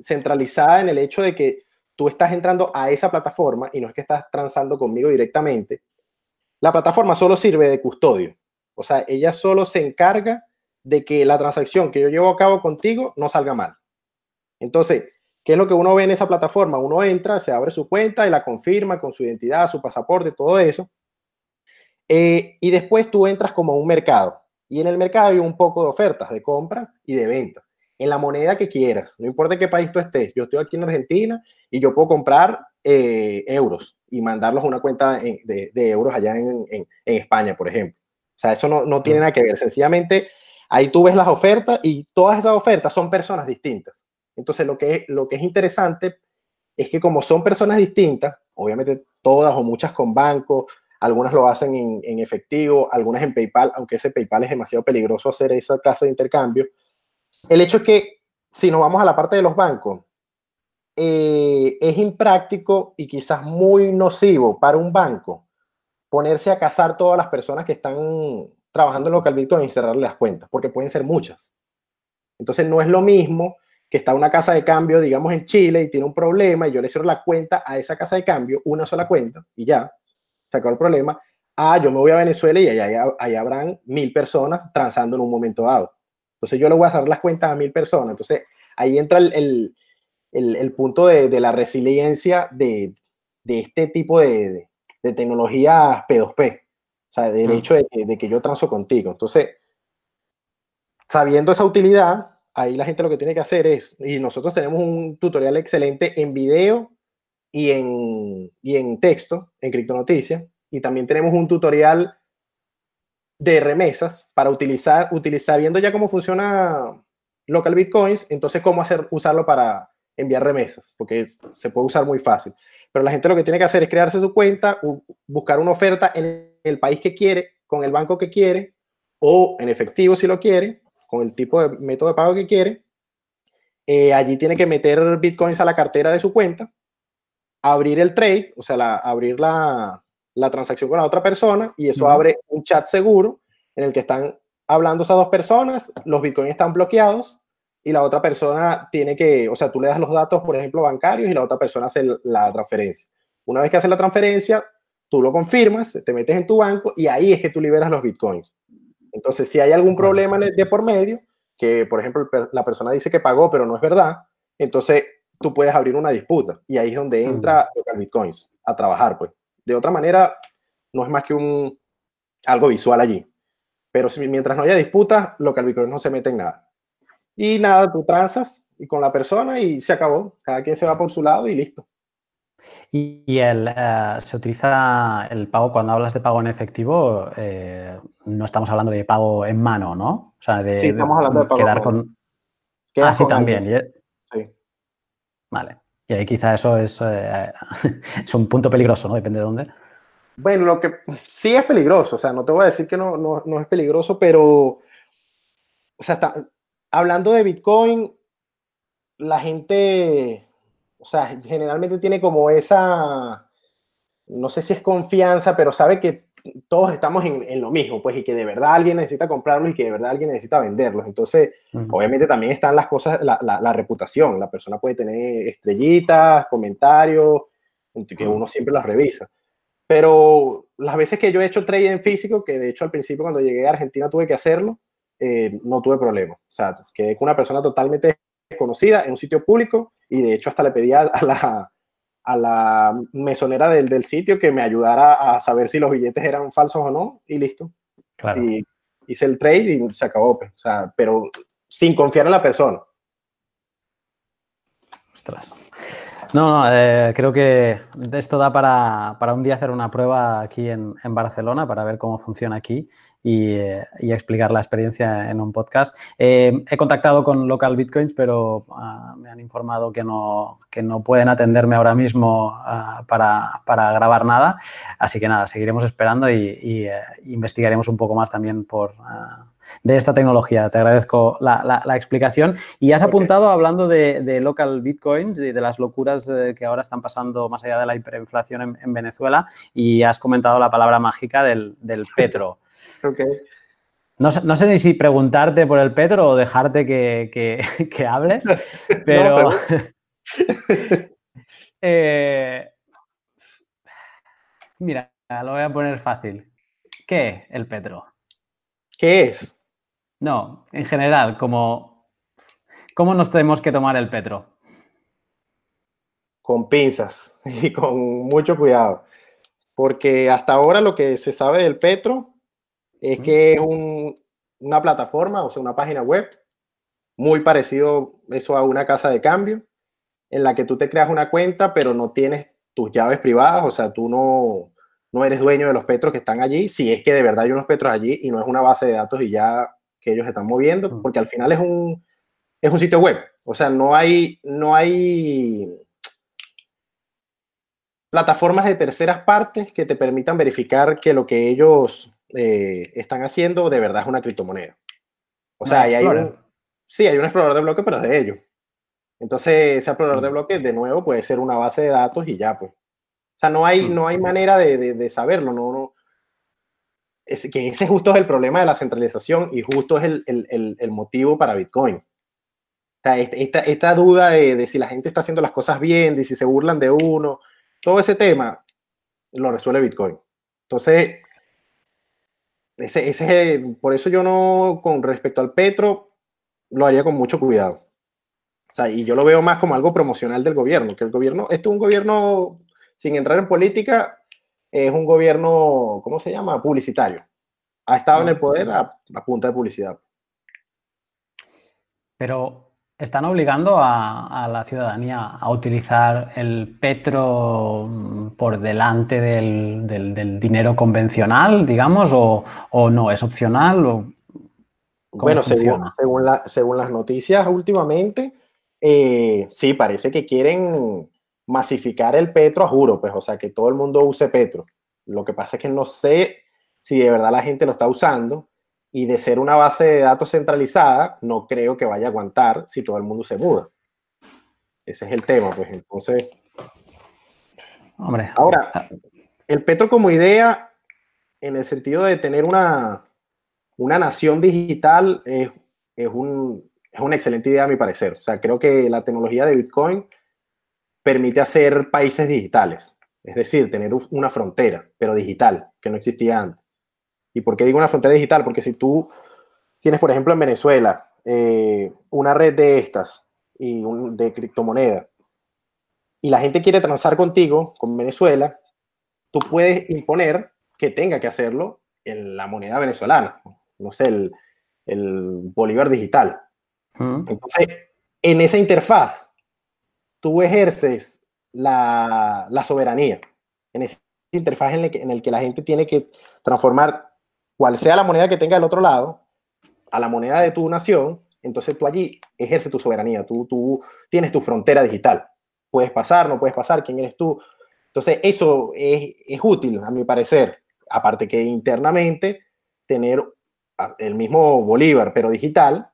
centralizada en el hecho de que tú estás entrando a esa plataforma y no es que estás transando conmigo directamente, la plataforma solo sirve de custodio. O sea, ella solo se encarga de que la transacción que yo llevo a cabo contigo no salga mal. Entonces, ¿qué es lo que uno ve en esa plataforma? Uno entra, se abre su cuenta y la confirma con su identidad, su pasaporte, todo eso. Eh, y después tú entras como a un mercado. Y en el mercado hay un poco de ofertas de compra y de venta. En la moneda que quieras, no importa en qué país tú estés. Yo estoy aquí en Argentina y yo puedo comprar eh, euros y mandarlos a una cuenta de, euros allá en España, por ejemplo. O sea, eso no, no tiene nada que ver. Sencillamente, ahí tú ves las ofertas y todas esas ofertas son personas distintas. Entonces, lo que, lo que es interesante es que como son personas distintas, obviamente todas o muchas con banco, algunas lo hacen en, en, efectivo, algunas en PayPal, aunque ese PayPal es demasiado peligroso hacer esa clase de intercambio. El hecho es que si nos vamos a la parte de los bancos, eh, es impráctico y quizás muy nocivo para un banco ponerse a cazar todas las personas que están trabajando en local Bitcoin y cerrarle las cuentas, porque pueden ser muchas. Entonces no es lo mismo que está una casa de cambio, digamos, en Chile y tiene un problema y yo le cierro la cuenta a esa casa de cambio, una sola cuenta y ya, se el problema. Ah, yo me voy a Venezuela y allá, habrán mil personas transando en un momento dado. Entonces yo le voy a cerrar las cuentas a mil personas. Entonces ahí entra el, punto de, la resiliencia de, este tipo de, de tecnología P2P, o sea, del hecho de que, yo transo contigo. Entonces, sabiendo esa utilidad, ahí la gente lo que tiene que hacer es, y nosotros tenemos un tutorial excelente en video y en, y en texto, en Criptonoticias. Y también tenemos un tutorial de remesas para utilizar, utilizar, viendo ya cómo funciona local bitcoins, entonces cómo hacer, usarlo para enviar remesas, porque se puede usar muy fácil. Pero la gente lo que tiene que hacer es crearse su cuenta, buscar una oferta en el país que quiere, con el banco que quiere, o en efectivo si lo quiere, con el tipo de método de pago que quiere. Eh, allí tiene que meter bitcoins a la cartera de su cuenta, abrir el trade, o sea, abrir la, la transacción con la otra persona y eso abre un chat seguro en el que están hablando esas dos personas, los bitcoins están bloqueados y la otra persona tiene que, o sea, tú le das los datos, por ejemplo, bancarios y la otra persona hace la transferencia. Una vez que hace la transferencia, tú lo confirmas, te metes en tu banco y ahí es que tú liberas los bitcoins. Entonces, si hay algún problema de por medio, que por ejemplo la persona dice que pagó, pero no es verdad, entonces tú puedes abrir una disputa y ahí es donde entra local bitcoins a trabajar, pues. De otra manera, no es más que un algo visual allí. Pero si, mientras no haya disputa, local bitcoins no se mete en nada. Y nada, tú transas y con la persona y se acabó. Cada quien se va por su lado y listo. Y, el, eh, se utiliza el pago, cuando hablas de pago en efectivo, eh, no estamos hablando de pago en mano, ¿no? O sea, de, sí, estamos hablando de pago quedar con... ah, sí, también. Sí. Vale. Y ahí quizá eso es, eh, es, un punto peligroso, ¿no? Depende de dónde. Bueno, lo que sí es peligroso, o sea, no te voy a decir que no, no, no es peligroso, pero, o sea, está, hablando de Bitcoin, la gente, o sea, generalmente tiene como esa, no sé si es confianza, pero sabe que todos estamos en, lo mismo, pues, y que de verdad alguien necesita comprarlos y que de verdad alguien necesita venderlos. Entonces, obviamente también están las cosas, la, reputación. La persona puede tener estrellitas, comentarios, que uno siempre las revisa. Pero las veces que yo he hecho trading físico, que de hecho al principio cuando llegué a Argentina tuve que hacerlo, eh, no tuve problema. O sea, quedé con una persona totalmente desconocida en un sitio público y de hecho hasta le pedí a la, a la mesonera del, del, sitio que me ayudara a saber si los billetes eran falsos o no y listo. Y hice el trade y se acabó. Pues. O sea, pero sin confiar en la persona. Ostras. No, no eh, creo que esto da para, para, un día hacer una prueba aquí en, en Barcelona para ver cómo funciona aquí y, eh, y, explicar la experiencia en un podcast. Eh, he contactado con Local Bitcoins, pero uh, me han informado que no, que no pueden atenderme ahora mismo uh, para, para, grabar nada. Así que nada, seguiremos esperando y, y investigaremos un poco más también por de esta tecnología. Te agradezco la, explicación. Y has apuntado, hablando de, local bitcoins y de las locuras eh, que ahora están pasando más allá de la hiperinflación en, Venezuela, y has comentado la palabra mágica del, petro. No, sé ni si preguntarte por el petro o dejarte que, hables, pero... Eh, mira, lo voy a poner fácil. ¿Qué el petro? ¿Qué es? No, en general, como, ¿cómo nos tenemos que tomar el petro? Con pinzas y con mucho cuidado. Porque hasta ahora lo que se sabe del petro es que es una plataforma, o sea, una página web, muy parecido eso a una casa de cambio, en la que tú te creas una cuenta, pero no tienes tus llaves privadas, o sea, tú no, no eres dueño de los petros que están allí, si es que de verdad hay unos petros allí y no es una base de datos y ya que ellos están moviendo, porque al final es un, es un sitio web. O sea, no hay, no hay plataformas de terceras partes que te permitan verificar que lo que ellos eh, están haciendo de verdad es una criptomoneda. O sea, hay un, sí, hay un explorador de bloques, pero es de ellos. Entonces, ese explorador de mm. bloques, de nuevo, puede ser una base de datos y ya, pues. O sea, no hay, no hay manera de, saberlo, no, no. Es, que ese justo es el problema de la centralización y justo es el, motivo para Bitcoin. O sea, esta, esta duda de, si la gente está haciendo las cosas bien, de si se burlan de uno, todo ese tema lo resuelve Bitcoin. Entonces, ese, ese es por eso yo no, con respecto al Petro, lo haría con mucho cuidado. O sea, y yo lo veo más como algo promocional del gobierno, que el gobierno, este es un gobierno sin entrar en política, es un gobierno, ¿cómo se llama? Publicitario. Ha estado en el poder a, punta de publicidad. Pero ¿Están obligando a, la ciudadanía a utilizar el petro mm, por delante del, dinero convencional, digamos, o, no? ¿Es opcional? bueno, según, según, las noticias últimamente, eh, sí, parece que quieren masificar el petro a juro, pues, o sea, que todo el mundo use petro. Lo que pasa es que no sé si de verdad la gente lo está usando y de ser una base de datos centralizada, no creo que vaya a aguantar si todo el mundo se muda. Ese es el tema, pues entonces... Hombre. Ahora, el petro como idea, en el sentido de tener una, una nación digital, es, es, un, es una excelente idea a mi parecer. O sea, creo que la tecnología de Bitcoin permite hacer países digitales, es decir, tener una frontera, pero digital, que no existía antes. ¿Y por qué digo una frontera digital? Porque si tú tienes, por ejemplo, en Venezuela, eh, una red de estas y de criptomoneda, y la gente quiere transar contigo, con Venezuela, tú puedes imponer que tenga que hacerlo en la moneda venezolana, no sé, el, Bolívar digital. Entonces, en esa interfaz, tú ejerces la, soberanía, en esa interfaz en el, que, en el que la gente tiene que transformar cual sea la moneda que tenga del otro lado, a la moneda de tu nación, entonces tú allí ejerces tu soberanía, tú, tú tienes tu frontera digital. Puedes pasar, no puedes pasar, quién eres tú. Entonces eso es, es útil, a mi parecer. Aparte que internamente tener el mismo Bolívar, pero digital,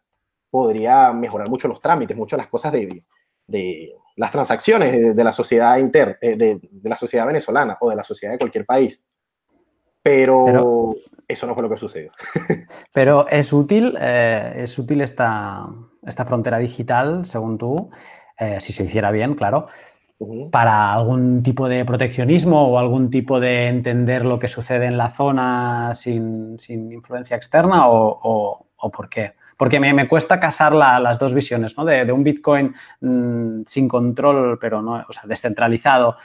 podría mejorar mucho los trámites, mucho las cosas de, de las transacciones de, la sociedad inter, eh, de, de, la sociedad venezolana o de la sociedad de cualquier país. Pero, eso no fue lo que sucedió. Pero es útil, eh, es útil esta, esta, frontera digital, según tú, eh, si se hiciera bien, claro, para algún tipo de proteccionismo o algún tipo de entender lo que sucede en la zona sin, influencia externa o, por qué. Porque me, cuesta casar las dos visiones, ¿no? De, un Bitcoin mm, sin control, pero no, o sea, descentralizado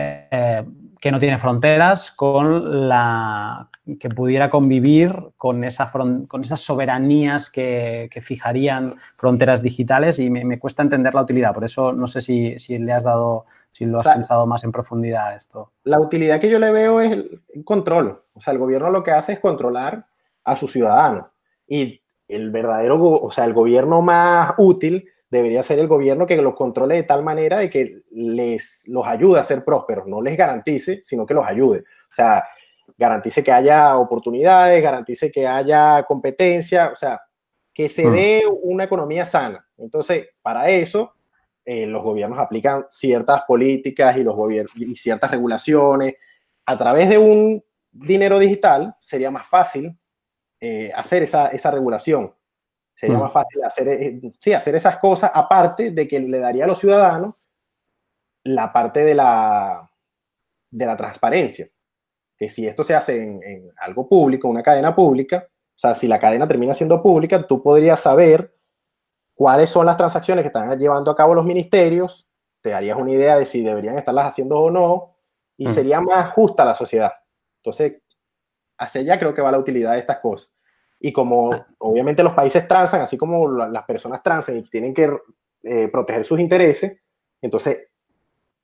eh, que no tiene fronteras, con la que pudiera convivir con, esa con esas soberanías que, fijarían fronteras digitales y me, cuesta entender la utilidad. Por eso no sé si, le has dado, si lo has pensado más en profundidad esto. La utilidad que yo le veo es el control. O sea, el gobierno lo que hace es controlar a sus ciudadanos. Y el verdadero, o sea, el gobierno más útil debería ser el gobierno que los controle de tal manera de que les los ayude a ser prósperos, no les garantice, sino que los ayude. O sea, garantice que haya oportunidades, garantice que haya competencia, o sea, que se dé una economía sana. Entonces, para eso, eh, los gobiernos aplican ciertas políticas y, los y ciertas regulaciones. A través de un dinero digital sería más fácil eh, hacer esa, esa regulación. Sería mm. más fácil hacer, eh, sí, hacer esas cosas, aparte de que le daría a los ciudadanos la parte de la, de la transparencia. Que si esto se hace en, algo público, una cadena pública, o sea, si la cadena termina siendo pública, tú podrías saber cuáles son las transacciones que están llevando a cabo los ministerios, te darías una idea de si deberían estarlas haciendo o no, y mm. sería más justa la sociedad. Entonces, hacia allá creo que va la utilidad de estas cosas. Y como ah. obviamente los países transan, así como las personas transan y tienen que eh, proteger sus intereses, entonces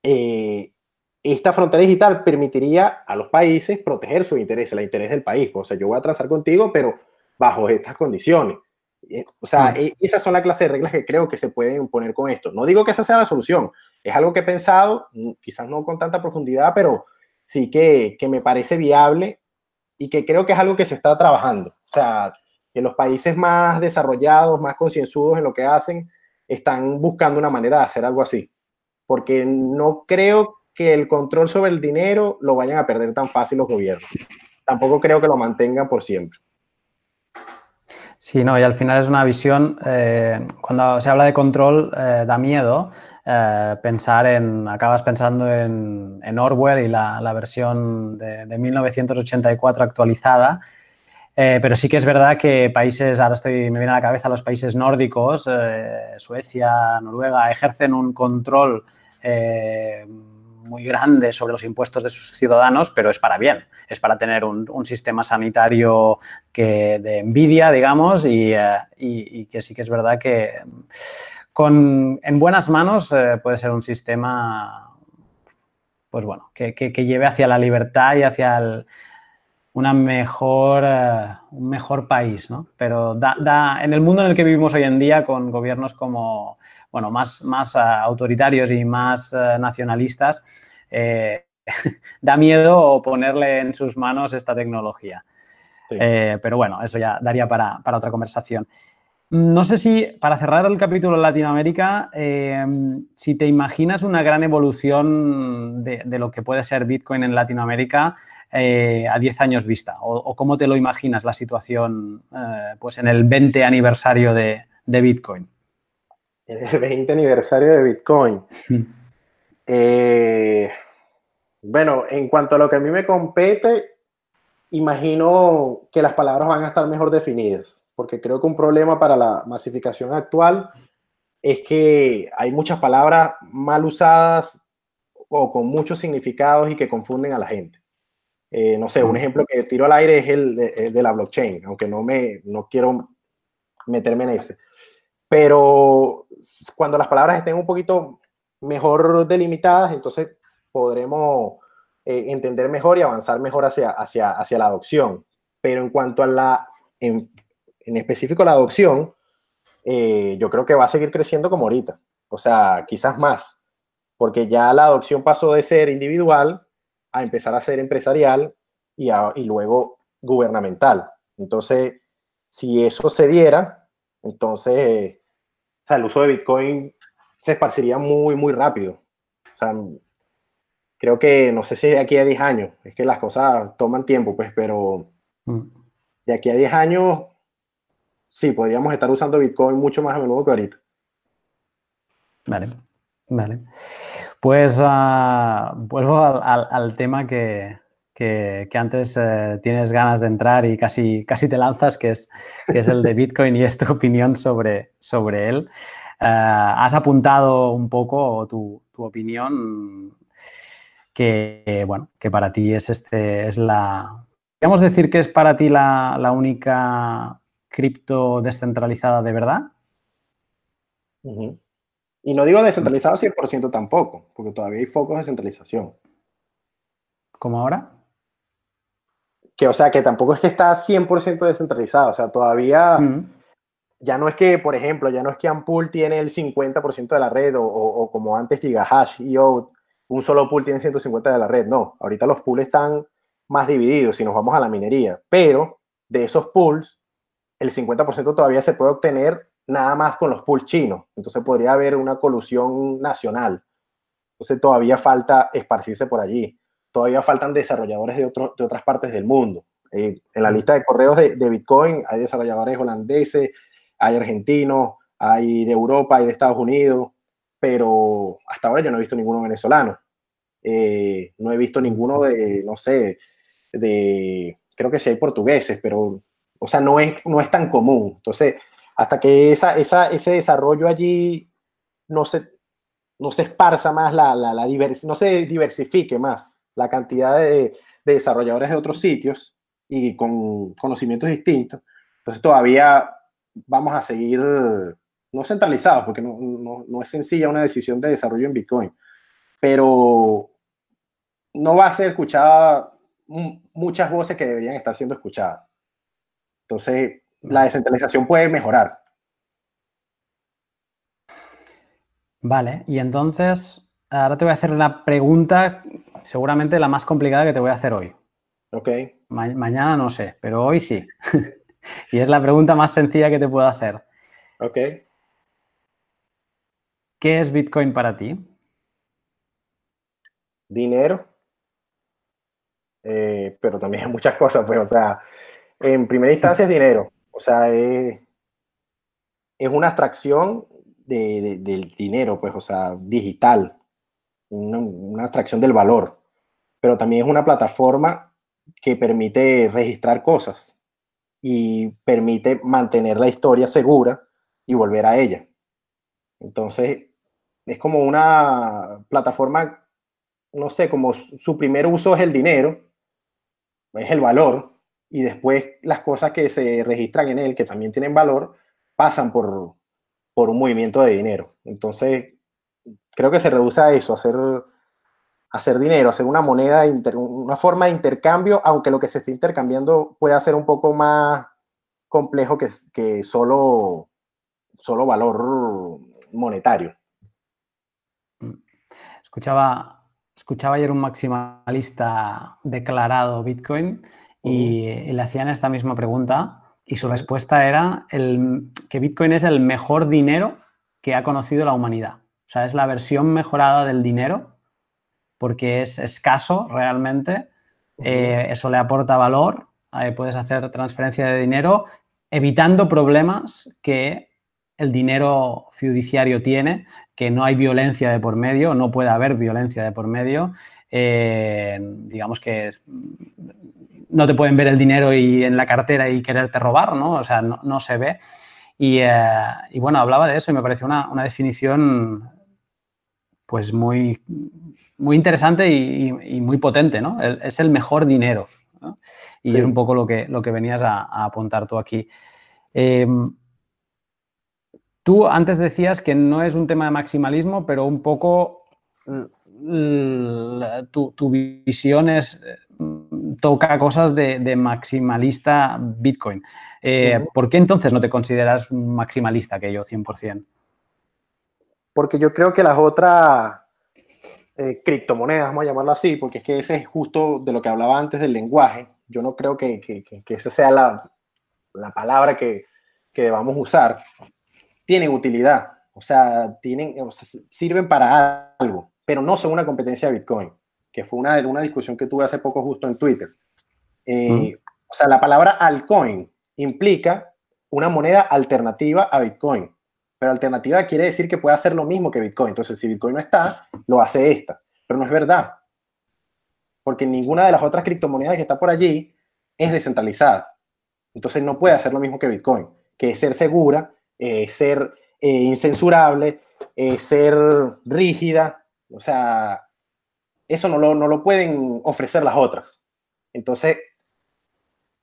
eh, esta frontera digital permitiría a los países proteger sus intereses, el interés del país. O sea, yo voy a transar contigo, pero bajo estas condiciones. Eh, o sea, mm. e, esas son la clase de reglas que creo que se pueden poner con esto. No digo que esa sea la solución, es algo que he pensado, mm, quizás no con tanta profundidad, pero sí que, que me parece viable y que creo que es algo que se está trabajando. O sea, que los países más desarrollados, más concienzudos en lo que hacen, están buscando una manera de hacer algo así. Porque no creo que el control sobre el dinero lo vayan a perder tan fácil los gobiernos. Tampoco creo que lo mantengan por siempre. Sí, no, y al final es una visión, eh, cuando se habla de control eh, da miedo eh, pensar en, acabas pensando en, Orwell y la, versión de, 1984 actualizada, pero sí que es verdad que países, ahora estoy, me viene a la cabeza los países nórdicos, Suecia, Noruega, ejercen un control muy grande sobre los impuestos de sus ciudadanos, pero es para bien, es para tener un, sistema sanitario que de envidia, digamos, y, y, que sí que es verdad que con, en buenas manos puede ser un sistema pues bueno, que, lleve hacia la libertad y hacia una mejor, eh, un mejor país, ¿no? Pero da, en el mundo en el que vivimos hoy en día, con gobiernos como, bueno, más, más eh, autoritarios y más eh, nacionalistas, da miedo ponerle en sus manos esta tecnología. pero bueno, eso ya daría para, para otra conversación. No sé si, para cerrar el capítulo Latinoamérica, eh, si te imaginas una gran evolución de, lo que puede ser Bitcoin en Latinoamérica eh, a 10 años vista, o, cómo te lo imaginas la situación eh, pues en el 20 aniversario de, Bitcoin. En el 20 aniversario de Bitcoin. bueno, en cuanto a lo que a mí me compete, imagino que las palabras van a estar mejor definidas porque creo que un problema para la masificación actual es que hay muchas palabras mal usadas o con muchos significados y que confunden a la gente. Eh, no sé, un ejemplo que tiro al aire es el de, la blockchain, aunque no, me, no quiero meterme en ese. Pero cuando las palabras estén un poquito mejor delimitadas, entonces podremos eh, entender mejor y avanzar mejor hacia, hacia, hacia la adopción. Pero en cuanto a la en específico la adopción, eh, yo creo que va a seguir creciendo como ahorita. O sea, quizás más, porque ya la adopción pasó de ser individual a empezar a ser empresarial y, y luego gubernamental. Entonces, si eso se diera, entonces o sea, el uso de Bitcoin se esparciría muy, muy rápido. O sea, creo que, no sé si de aquí a 10 años, es que las cosas toman tiempo, pues, pero mm. de aquí a 10 años sí, podríamos estar usando Bitcoin mucho más a menudo que ahorita. Vale, vale. Pues ah, vuelvo al, tema que, antes eh, tienes ganas de entrar y casi, casi te lanzas, que es, es el de Bitcoin y es tu opinión sobre, sobre él. Eh, has apuntado un poco tu, opinión que, bueno, que para ti es, este, es la... Podríamos decir que es para ti la, la única cripto descentralizada de verdad? Y no digo descentralizado 100% tampoco, porque todavía hay focos de centralización. ¿Como ahora? Que, o sea, que tampoco es que está 100% descentralizado, o sea, todavía ya no es que, por ejemplo, ya no es que Ampool tiene el 50% de la red o, como antes Gigahash y yo, un solo pool tiene 150 de la red, no, ahorita los pools están más divididos si nos vamos a la minería, pero de esos pools el 50% todavía se puede obtener nada más con los pools chinos. Entonces podría haber una colusión nacional. Entonces todavía falta esparcirse por allí. Todavía faltan desarrolladores de, de otras partes del mundo. Eh, en la lista de correos de, Bitcoin hay desarrolladores holandeses, hay argentinos, hay de Europa, hay de Estados Unidos, pero hasta ahora yo no he visto ninguno venezolano. Eh, no he visto ninguno de, no sé, de, creo que sí hay portugueses, pero o sea, no es, no es tan común. Entonces, hasta que esa, esa, ese desarrollo allí no se, no se esparza más, la, la, la no se diversifique más la cantidad de, de, desarrolladores de otros sitios y con conocimientos distintos, entonces todavía vamos a seguir no centralizados, porque no, no, no es sencilla una decisión de desarrollo en Bitcoin, pero no va a ser escuchada muchas voces que deberían estar siendo escuchadas. Entonces, la descentralización puede mejorar. Vale, y entonces, ahora te voy a hacer una pregunta, seguramente la más complicada que te voy a hacer hoy. Ok. mañana no sé, pero hoy sí. y es la pregunta más sencilla que te puedo hacer. Ok. ¿Qué es Bitcoin para ti? Dinero. Eh, pero también muchas cosas, pues, o sea, en primera instancia es dinero, o sea, es, una abstracción del dinero, pues, o sea, digital, una, una abstracción del valor, pero también es una plataforma que permite registrar cosas y permite mantener la historia segura y volver a ella. Entonces, es como una plataforma no sé, como su primer uso es el dinero, es el valor, y después las cosas que se registran en él, que también tienen valor, pasan por, por un movimiento de dinero. Entonces, creo que se reduce a eso, hacer, hacer dinero, hacer una moneda, una forma de intercambio, aunque lo que se esté intercambiando pueda ser un poco más complejo que, que solo, solo valor monetario. Escuchaba, escuchaba ayer un maximalista declarado Bitcoin y, le hacían esta misma pregunta y su respuesta era el, que Bitcoin es el mejor dinero que ha conocido la humanidad. O sea, es la versión mejorada del dinero porque es escaso realmente. Eh, eso le aporta valor. puedes hacer transferencia de dinero evitando problemas que el dinero fiduciario tiene, que no hay violencia de por medio, no puede haber violencia de por medio. Eh, digamos que no te pueden ver el dinero y en la cartera y quererte robar, ¿no? O sea, no, se ve. Eh, y, bueno, hablaba de eso y me pareció una, definición pues muy, muy interesante y, muy potente, ¿no? Es el mejor dinero. Y es un poco lo que, lo que venías a, apuntar tú aquí. Em, tú antes decías que no es un tema de maximalismo, pero un poco tu, tu visión es toca cosas de, maximalista Bitcoin. Eh, ¿Por qué entonces no te consideras maximalista que yo 100%? Porque yo creo que las otras eh, criptomonedas, vamos a llamarlo así, porque es que ese es justo de lo que hablaba antes del lenguaje. Yo no creo que, que, esa sea la, la palabra que, que, debamos usar. Tienen utilidad, o sea, tienen, sirven para algo, pero no son una competencia de Bitcoin que fue una, una discusión que tuve hace poco justo en Twitter. Eh, o sea, la palabra altcoin implica una moneda alternativa a Bitcoin. Pero alternativa quiere decir que puede hacer lo mismo que Bitcoin. Entonces, si Bitcoin no está, lo hace esta. Pero no es verdad. Porque ninguna de las otras criptomonedas que está por allí es descentralizada. Entonces, no puede hacer lo mismo que Bitcoin, que es ser segura, eh, ser eh, incensurable, ser rígida. O sea, eso no lo, no lo pueden ofrecer las otras. Entonces,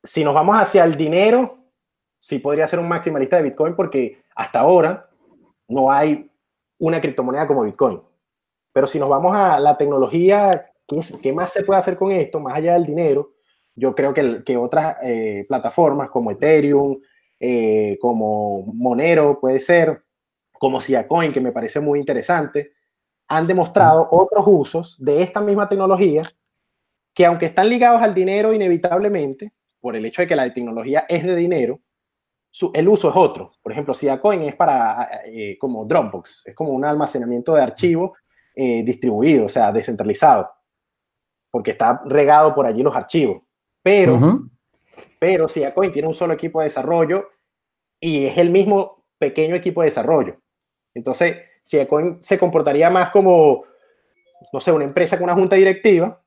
si nos vamos hacia el dinero, sí podría ser un maximalista de Bitcoin porque hasta ahora no hay una criptomoneda como Bitcoin. Pero si nos vamos a la tecnología, ¿qué, más se puede hacer con esto, más allá del dinero? Yo creo que, que otras eh, plataformas como Ethereum, eh, como Monero puede ser, como Siacoin, que me parece muy interesante, han demostrado otros usos de esta misma tecnología que aunque están ligados al dinero inevitablemente, por el hecho de que la tecnología es de dinero, el uso es otro. Por ejemplo, si Coin es para eh, como Dropbox, es como un almacenamiento de archivos eh, distribuido, o sea, descentralizado, porque está regado por allí los archivos. Pero, pero si Coin tiene un solo equipo de desarrollo y es el mismo pequeño equipo de desarrollo. Entonces, Siacoin se comportaría más como, no sé, una empresa con una junta directiva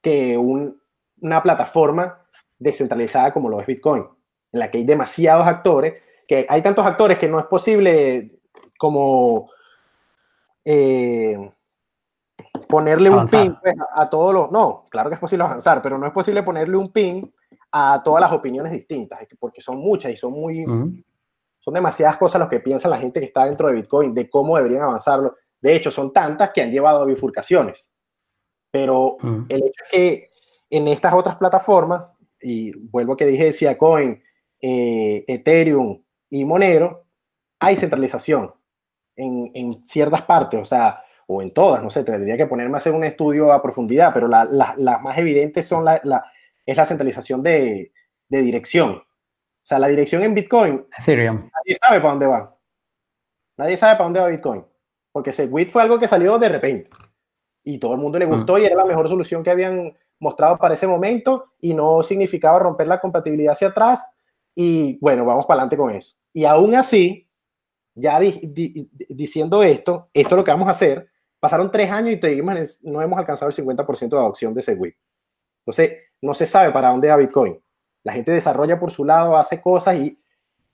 que una plataforma descentralizada como lo es Bitcoin, en la que hay demasiados actores, que hay tantos actores que no es posible como eh, ponerle un pin pues, a, todos los... No, claro que es posible avanzar, pero no es posible ponerle un pin a todas las opiniones distintas, porque son muchas y son muy, son demasiadas cosas las que piensa la gente que está dentro de Bitcoin, de cómo deberían avanzarlo. De hecho, son tantas que han llevado a bifurcaciones. Pero mm. el hecho es que en estas otras plataformas, y vuelvo a que dije, decía Coin, eh, Ethereum y Monero, hay centralización en, en, ciertas partes, o sea, o en todas, no sé, tendría que ponerme a hacer un estudio a profundidad, pero las la, más evidentes son la, es la centralización de, de dirección. O sea, la dirección en Bitcoin. Ethereum. Nadie sabe para dónde va. Nadie sabe para dónde va Bitcoin. Porque Segwit fue algo que salió de repente. Y todo el mundo le gustó y era la mejor solución que habían mostrado para ese momento y no significaba romper la compatibilidad hacia atrás. Y bueno, vamos para adelante con eso. Y aún así, ya diciendo esto, esto es lo que vamos a hacer. Pasaron tres años y no hemos alcanzado el 50% de adopción de Segwit. Entonces, no se sabe para dónde va Bitcoin. La gente desarrolla por su lado, hace cosas y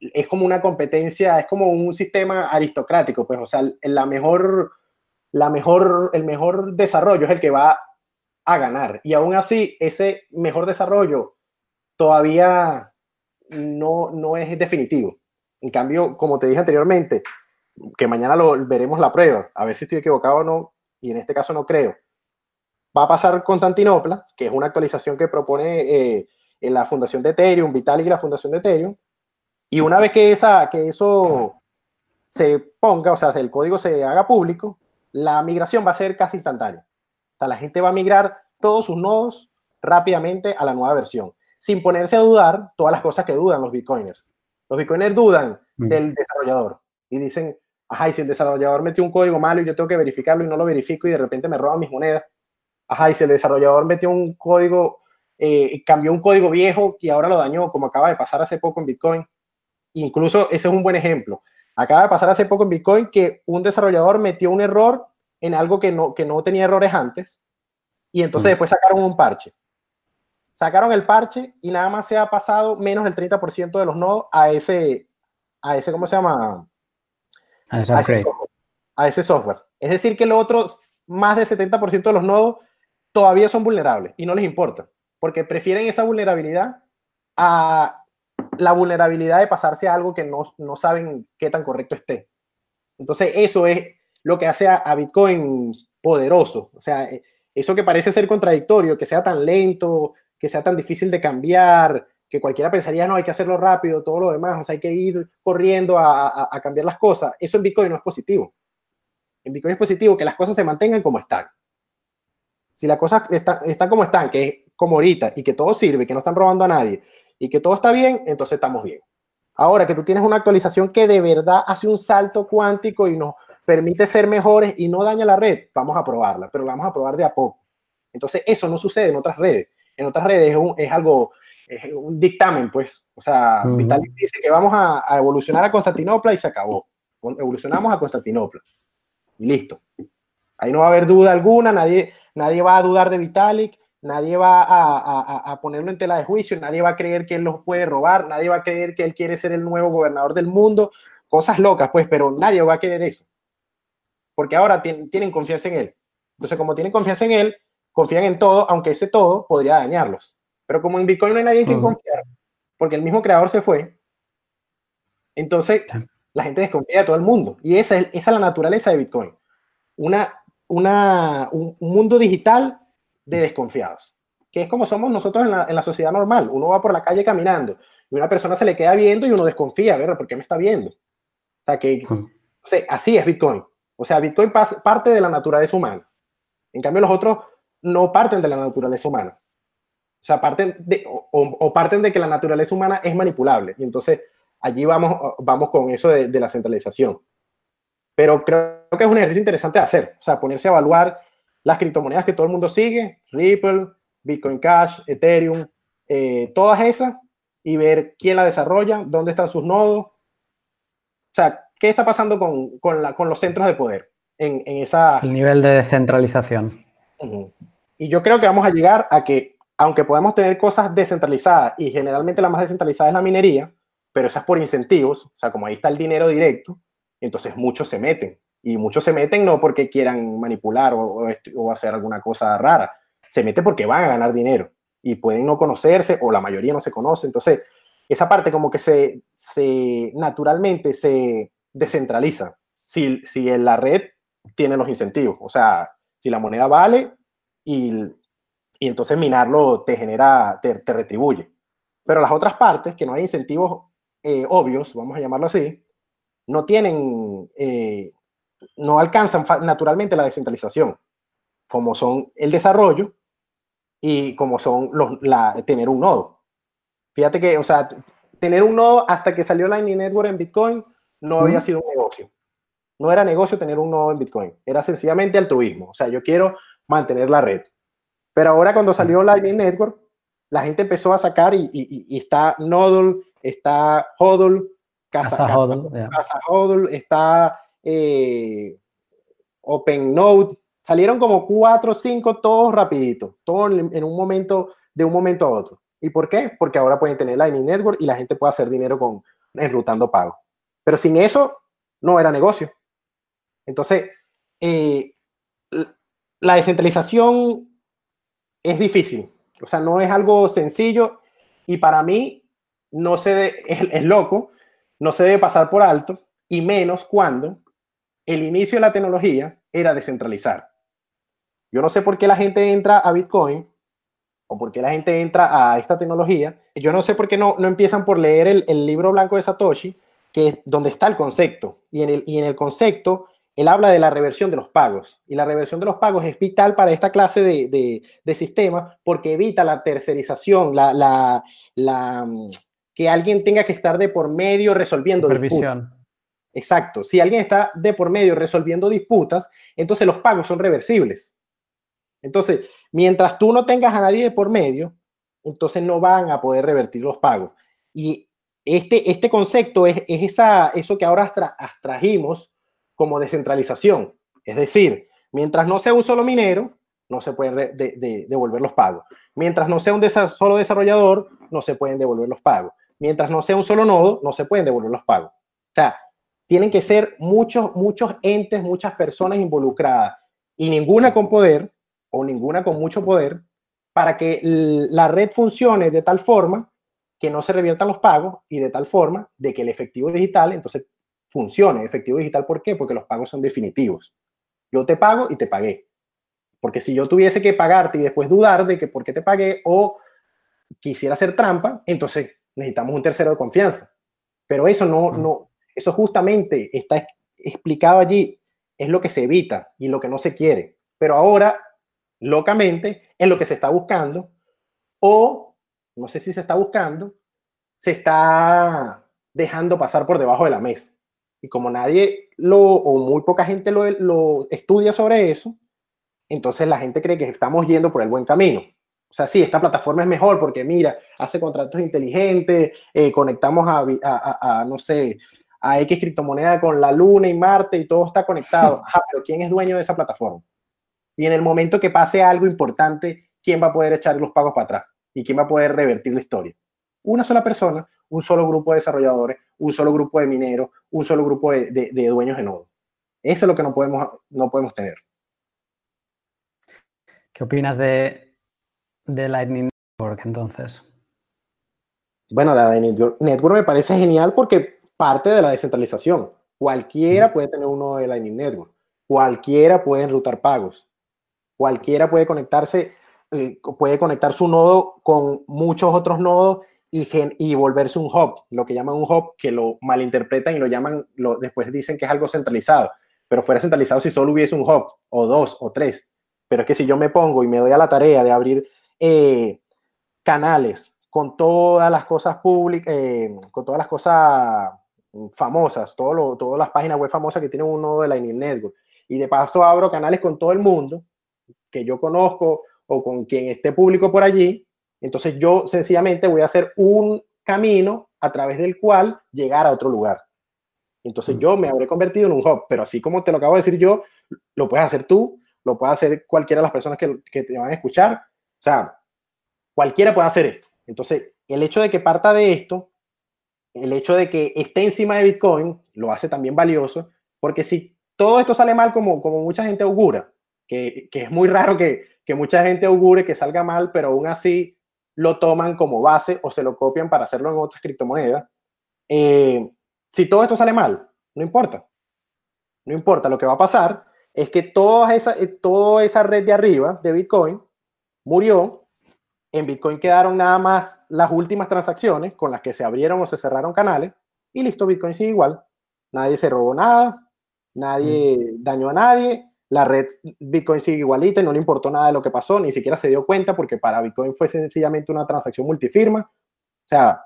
es como una competencia, es como un sistema aristocrático, pues, o sea, la mejor la mejor, el mejor desarrollo es el que va a ganar. Y aún así, ese mejor desarrollo todavía no, no es definitivo. En cambio, como te dije anteriormente, que mañana veremos la prueba, a ver si estoy equivocado o no, y en este caso no creo. Va a pasar Constantinopla, que es una actualización que propone eh, en la fundación de Ethereum, Vitalik y la fundación de Ethereum, y una vez que, esa, que eso se ponga, o sea, el código se haga público, la migración va a ser casi instantánea. O sea, la gente va a migrar todos sus nodos rápidamente a la nueva versión, sin ponerse a dudar todas las cosas que dudan los bitcoiners. Los bitcoiners dudan mm. del desarrollador y dicen, ajá, y si el desarrollador metió un código malo y yo tengo que verificarlo y no lo verifico y de repente me roban mis monedas, ajá, y si el desarrollador metió un código, eh, cambió un código viejo y ahora lo dañó, como acaba de pasar hace poco en Bitcoin, incluso ese es un buen ejemplo. Acaba de pasar hace poco en Bitcoin que un desarrollador metió un error en algo que no, que no tenía errores antes y entonces mm. después sacaron un parche. Sacaron el parche y nada más se ha pasado menos del 30% de los nodos a ese, a ese, ¿cómo se llama? A, ese, software. a ese software. Es decir, que los otros, más del 70% de los nodos todavía son vulnerables y no les importa, porque prefieren esa vulnerabilidad a la vulnerabilidad de pasarse a algo que no, no saben qué tan correcto esté. Entonces, eso es lo que hace a, Bitcoin poderoso. O sea, eh, eso que parece ser contradictorio, que sea tan lento, que sea tan difícil de cambiar, que cualquiera pensaría, no, hay que hacerlo rápido, todo lo demás, o sea, hay que ir corriendo a, a, cambiar las cosas. Eso en Bitcoin no es positivo. En Bitcoin es positivo que las cosas se mantengan como están. Si las cosas están, están como están, que como ahorita, y que todo sirve, que no están robando a nadie, y que todo está bien, entonces estamos bien. Ahora que tú tienes una actualización que de verdad hace un salto cuántico y nos permite ser mejores y no daña la red, vamos a probarla, pero la vamos a probar de a poco. Entonces, eso no sucede en otras redes. En otras redes es, algo, es un dictamen, pues. O sea, Vitalik dice que vamos a, a, evolucionar a Constantinopla y se acabó. Evolucionamos a Constantinopla. Y listo. Ahí no va a haber duda alguna, nadie, nadie va a dudar de Vitalik, nadie va a, ponerlo en tela de juicio, nadie va a creer que él los puede robar, nadie va a creer que él quiere ser el nuevo gobernador del mundo, cosas locas, pues, pero nadie va a querer eso, porque ahora tienen confianza en él. Entonces, como tienen confianza en él, confían en todo, aunque ese todo podría dañarlos. Pero como en Bitcoin no hay nadie en quien confiar, porque el mismo creador se fue, entonces la gente desconfía de todo el mundo. Y esa es, esa es la naturaleza de Bitcoin. Una, una, un mundo digital de desconfiados, que es como somos nosotros en la, en la, sociedad normal. Uno va por la calle caminando y una persona se le queda viendo y uno desconfía, ¿verdad? ¿Por qué me está viendo? O sea, que o sea, así es Bitcoin. O sea, Bitcoin parte de la naturaleza humana. En cambio, los otros no parten de la naturaleza humana. O sea, parten de, o, parten de que la naturaleza humana es manipulable. Y entonces allí vamos, vamos con eso de, de la centralización. Pero creo que es un ejercicio interesante de hacer. O sea, ponerse a evaluar las criptomonedas que todo el mundo sigue, Ripple, Bitcoin Cash, Ethereum, eh, todas esas, y ver quién la desarrolla, dónde están sus nodos. O sea, ¿qué está pasando con, con, la, con los centros de poder en, en, esa... El nivel de descentralización. Y yo creo que vamos a llegar a que, aunque podemos tener cosas descentralizadas, y generalmente la más descentralizada es la minería, pero esas por incentivos, o sea, como ahí está el dinero directo, entonces muchos se meten. Y muchos se meten no porque quieran manipular o, o, hacer alguna cosa rara, se meten porque van a ganar dinero y pueden no conocerse o la mayoría no se conoce. Entonces, esa parte como que se, se naturalmente se descentraliza si, si la red tiene los incentivos. O sea, si la moneda vale y, y entonces minarlo te genera, te, te, retribuye. Pero las otras partes, que no hay incentivos eh, obvios, vamos a llamarlo así, no tienen eh, no alcanzan naturalmente la descentralización, como son el desarrollo y como son los, la, tener un nodo. Fíjate que, o sea, tener un nodo hasta que salió Lightning Network en Bitcoin no había sido un negocio. No era negocio tener un nodo en Bitcoin, era sencillamente altruismo. O sea, yo quiero mantener la red. Pero ahora cuando salió Lightning Network, la gente empezó a sacar y, y, está Nodl, está Hodl, Casa, Casa, Hodl, está eh, OpenNode, salieron como cuatro o cinco, todos rapidito, todos en, un momento, de un momento a otro. ¿Y por qué? Porque ahora pueden tener Lightning Network y la gente puede hacer dinero con enrutando pago. Pero sin eso, no era negocio. Entonces, eh, la descentralización es difícil, o sea, no es algo sencillo y para mí no se es, loco, no se debe pasar por alto y menos cuando el inicio de la tecnología era descentralizar. Yo no sé por qué la gente entra a Bitcoin o por qué la gente entra a esta tecnología. Yo no sé por qué no, no empiezan por leer el, libro blanco de Satoshi, que es donde está el concepto. Y en el, y en el concepto él habla de la reversión de los pagos y la reversión de los pagos es vital para esta clase de, de, sistema porque evita la tercerización, la, la, mm, que alguien tenga que estar de por medio resolviendo disputas. Exacto, si alguien está de por medio resolviendo disputas, entonces los pagos son reversibles. Entonces, mientras tú no tengas a nadie de por medio, entonces no van a poder revertir los pagos. Y este, este concepto es, es esa, eso que ahora abstrajimos como descentralización. Es decir, mientras no sea un solo minero, no se pueden devolver los pagos. Mientras no sea un solo desarrollador, no se pueden devolver los pagos. Mientras no sea un solo nodo, no se pueden devolver los pagos. O sea, tienen que ser muchos, muchos entes, muchas personas involucradas y ninguna con poder o ninguna con mucho poder para que la red funcione de tal forma que no se reviertan los pagos y de tal forma de que el efectivo digital entonces funcione. Efectivo digital, ¿por qué? Porque los pagos son definitivos. Yo te pago y te pagué. Porque si yo tuviese que pagarte y después dudar de que por qué te pagué o quisiera hacer trampa, entonces necesitamos un tercero de confianza. Pero eso no, no, eso justamente está explicado allí, es lo que se evita y lo que no se quiere. Pero ahora, locamente, es lo que se está buscando o, no sé si se está buscando, se está dejando pasar por debajo de la mesa. Y como nadie lo, o muy poca gente lo, estudia sobre eso, entonces la gente cree que estamos yendo por el buen camino. O sea, sí, esta plataforma es mejor porque mira, hace contratos inteligentes, eh, conectamos a, no sé, a X criptomoneda con la Luna y Marte y todo está conectado. Ajá, pero ¿quién es dueño de esa plataforma? Y en el momento que pase algo importante, ¿quién va a poder echar los pagos para atrás? ¿Y quién va a poder revertir la historia? Una sola persona un solo grupo de desarrolladores, un solo grupo de mineros, un solo grupo de, dueños de nodos. Eso es lo que no podemos, no podemos tener. ¿Qué opinas de, de Lightning Network entonces? Bueno, la Lightning Network me parece genial porque parte de la descentralización. Cualquiera puede tener uno de Lightning Network. Cualquiera puede enrutar pagos. Cualquiera puede conectarse, eh, puede conectar su nodo con muchos otros nodos y, volverse un hub, lo que llaman un hub, que lo malinterpretan y lo llaman, lo, después dicen que es algo centralizado, pero fuera centralizado si solo hubiese un hub, o dos, o tres. Pero es que si yo me pongo y me doy a la tarea de abrir eh, canales con todas las cosas públicas, eh, con todas las cosas famosas, todo lo, todas las páginas web famosas que tienen un nodo de Lightning Network, y de paso abro canales con todo el mundo que yo conozco o con quien esté público por allí, entonces yo sencillamente voy a hacer un camino a través del cual llegar a otro lugar. Entonces mm. yo me habré convertido en un hub, pero así como te lo acabo de decir yo, lo puedes hacer tú, lo puede hacer cualquiera de las personas que, que te van a escuchar. O sea, cualquiera puede hacer esto. Entonces, el hecho de que parta de esto, el hecho de que esté encima de Bitcoin, lo hace también valioso, porque si todo esto sale mal como, como mucha gente augura, que, que es muy raro que, que mucha gente augure que salga mal, pero aún así lo toman como base o se lo copian para hacerlo en otras criptomonedas. Eh, si todo esto sale mal, no importa. No importa, lo que va a pasar es que toda esa, eh, toda esa red de arriba de Bitcoin murió. En Bitcoin quedaron nada más las últimas transacciones con las que se abrieron o se cerraron canales y listo, Bitcoin sigue igual. Nadie se robó nada, nadie dañó a nadie, la red Bitcoin sigue igualita y no le importó nada de lo que pasó, ni siquiera se dio cuenta porque para Bitcoin fue sencillamente una transacción multifirma. O sea,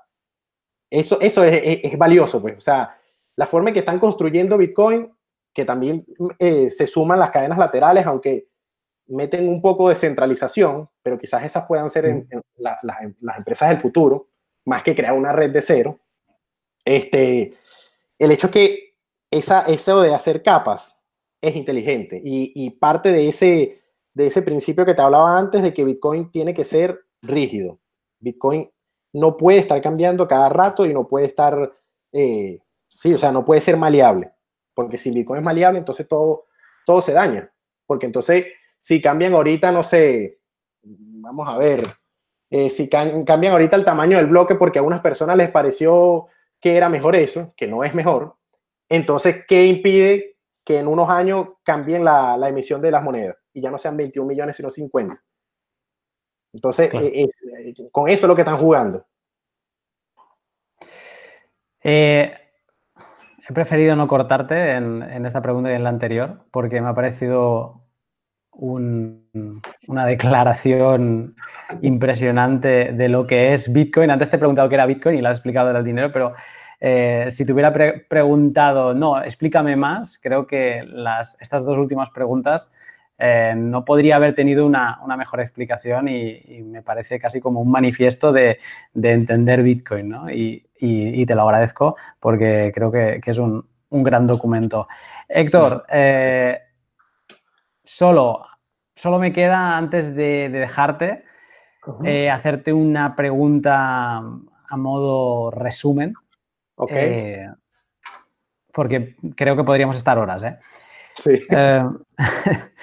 eso, eso es, valioso, pues. O sea, la forma en que están construyendo Bitcoin, que también eh, se suman las cadenas laterales, aunque meten un poco de centralización, pero quizás esas puedan ser en, las empresas del futuro, más que crear una red de cero. Este, el hecho que esa, eso de hacer capas es inteligente y, parte de ese, de ese principio que te hablaba antes de que Bitcoin tiene que ser rígido. Bitcoin no puede estar cambiando cada rato y no puede estar, eh, sí, o sea, no puede ser maleable, porque si Bitcoin es maleable, entonces todo, todo se daña. porque entonces si cambian ahorita, no sé, vamos a ver, eh, si cambian ahorita el tamaño del bloque porque a unas personas les pareció que era mejor eso, que no es mejor, entonces, ¿qué impide que en unos años cambien la, emisión de las monedas y ya no sean 21 millones, sino 50? Entonces, eh, eh, con eso es lo que están jugando. he preferido no cortarte en, en, esta pregunta y en la anterior porque me ha parecido una declaración impresionante de lo que es Bitcoin. Antes te he preguntado qué era Bitcoin y lo has explicado el dinero, pero eh, si te hubiera preguntado, no, explícame más, creo que las, estas dos últimas preguntas eh, no podría haber tenido una, mejor explicación y, me parece casi como un manifiesto de, entender Bitcoin, ¿no? Y, te lo agradezco porque creo que, es un, gran documento. Héctor, eh, solo, solo me queda, antes de, dejarte, eh, hacerte una pregunta a modo resumen. Ok. Eh, porque creo que podríamos estar horas, ¿eh? Sí.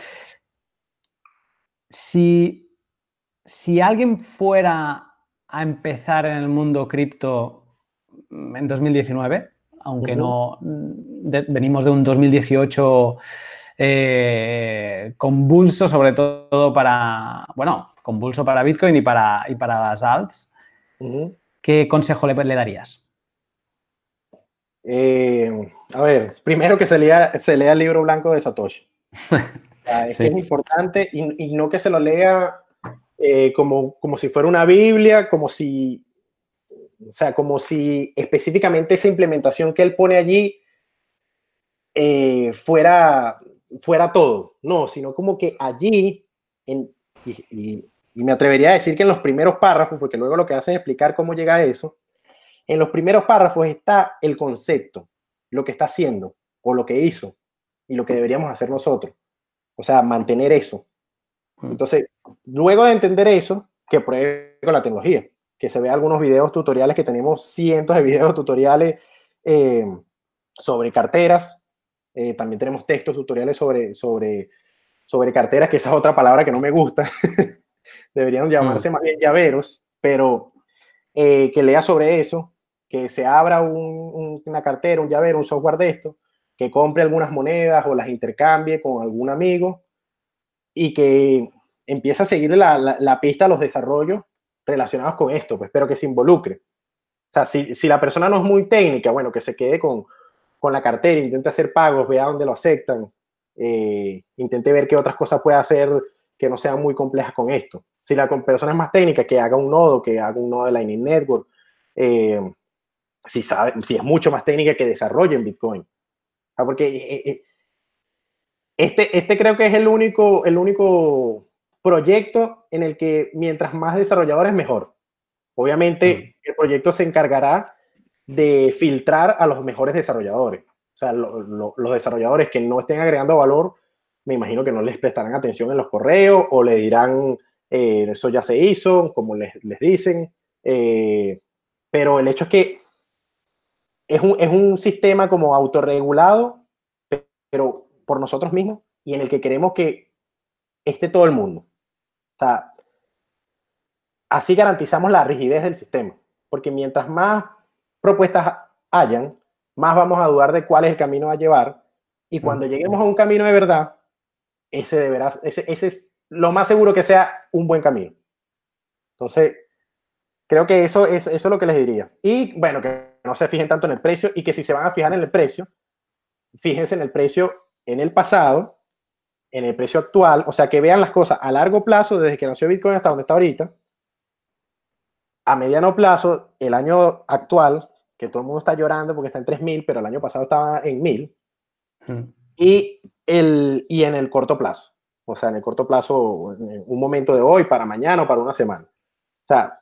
si, si alguien fuera a empezar en el mundo cripto en 2019, aunque no venimos de un 2018 eh, convulso, sobre todo para, bueno, convulso para Bitcoin y para, y para las alts. ¿Qué consejo le, darías? Eh, a ver, primero que se lea, se lea el libro blanco de Satoshi. es, es importante y, no que se lo lea eh, como, como si fuera una Biblia, como si, o sea, como si específicamente esa implementación que él pone allí fuera fuera todo, no, sino como que allí, en, y, me atrevería a decir que en los primeros párrafos, porque luego lo que hace es explicar cómo llega a eso, en los primeros párrafos está el concepto, lo que está haciendo o lo que hizo y lo que deberíamos hacer nosotros. O sea, mantener eso. Mm. Entonces, luego de entender eso, que pruebe con la tecnología, que se vea algunos videos tutoriales, que tenemos cientos de videos tutoriales eh, sobre carteras, eh, también tenemos textos, tutoriales sobre, sobre, sobre carteras, que esa es otra palabra que no me gusta. Deberían llamarse mm. más bien llaveros, pero eh, que lea sobre eso, que se abra una cartera, un llavero, un software de esto, que compre algunas monedas o las intercambie con algún amigo y que empiece a seguir la, la, pista a los desarrollos relacionados con esto, pues, pero que se involucre. O sea, si, si la persona no es muy técnica, bueno, que se quede con, con la cartera, intente hacer pagos, vea dónde lo aceptan, eh, intente ver qué otras cosas puede hacer que no sean muy complejas con esto. Si la persona es más técnica, que haga un nodo, que haga un nodo de Lightning Network, eh, si, sabe, si es mucho más técnica, que desarrolle en Bitcoin. porque eh, este, este creo que es el único, el único proyecto en el que mientras más desarrolladores, mejor. Obviamente, el proyecto se encargará de filtrar a los mejores desarrolladores. O sea, los desarrolladores que no estén agregando valor, me imagino que no les prestarán atención en los correos o le dirán, eh, eso ya se hizo, como les, dicen. Eh, pero el hecho es que es un, es un sistema como autorregulado, pero por nosotros mismos y en el que queremos que esté todo el mundo. O sea, así garantizamos la rigidez del sistema, porque mientras más propuestas hayan, más vamos a dudar de cuál es el camino a llevar. Y cuando lleguemos a un camino de verdad, ese deberá, ese, ese es lo más seguro que sea un buen camino. Entonces, creo que eso, es eso es lo que les diría. Y bueno, que no se fijen tanto en el precio y que si se van a fijar en el precio, fíjense en el precio en el pasado, en el precio actual, o sea, que vean las cosas a largo plazo, desde que nació Bitcoin hasta donde está ahorita, a mediano plazo, el año actual, que todo el mundo está llorando porque está en 3.000, pero el año pasado estaba en 1.000, hmm. y, el, y en el corto plazo, o sea, en el corto plazo, en un momento de hoy, para mañana o para una semana. O sea,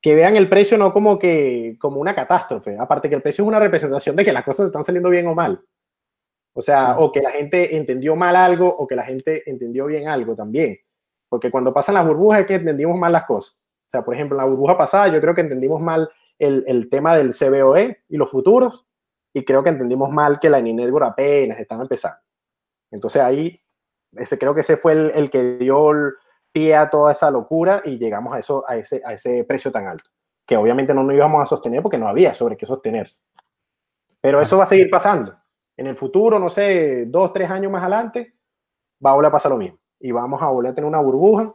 que vean el precio no como que como una catástrofe, aparte que el precio es una representación de que las cosas están saliendo bien o mal. O sea, o que la gente entendió mal algo o que la gente entendió bien algo también. Porque cuando pasan las burbujas es que entendimos mal las cosas. O sea, por ejemplo, en la burbuja pasada yo creo que entendimos mal el, el tema del CBOE y los futuros y creo que entendimos mal que la Network apenas estaba empezando. Entonces ahí ese, creo que ese fue el, el que dio pie a toda esa locura y llegamos a, eso, a, ese, a ese precio tan alto, que obviamente no nos íbamos a sostener porque no había sobre qué sostenerse. Pero eso va a seguir pasando. En el futuro, no sé, dos, tres años más adelante, va a volver a pasar lo mismo. Y vamos a volver a tener una burbuja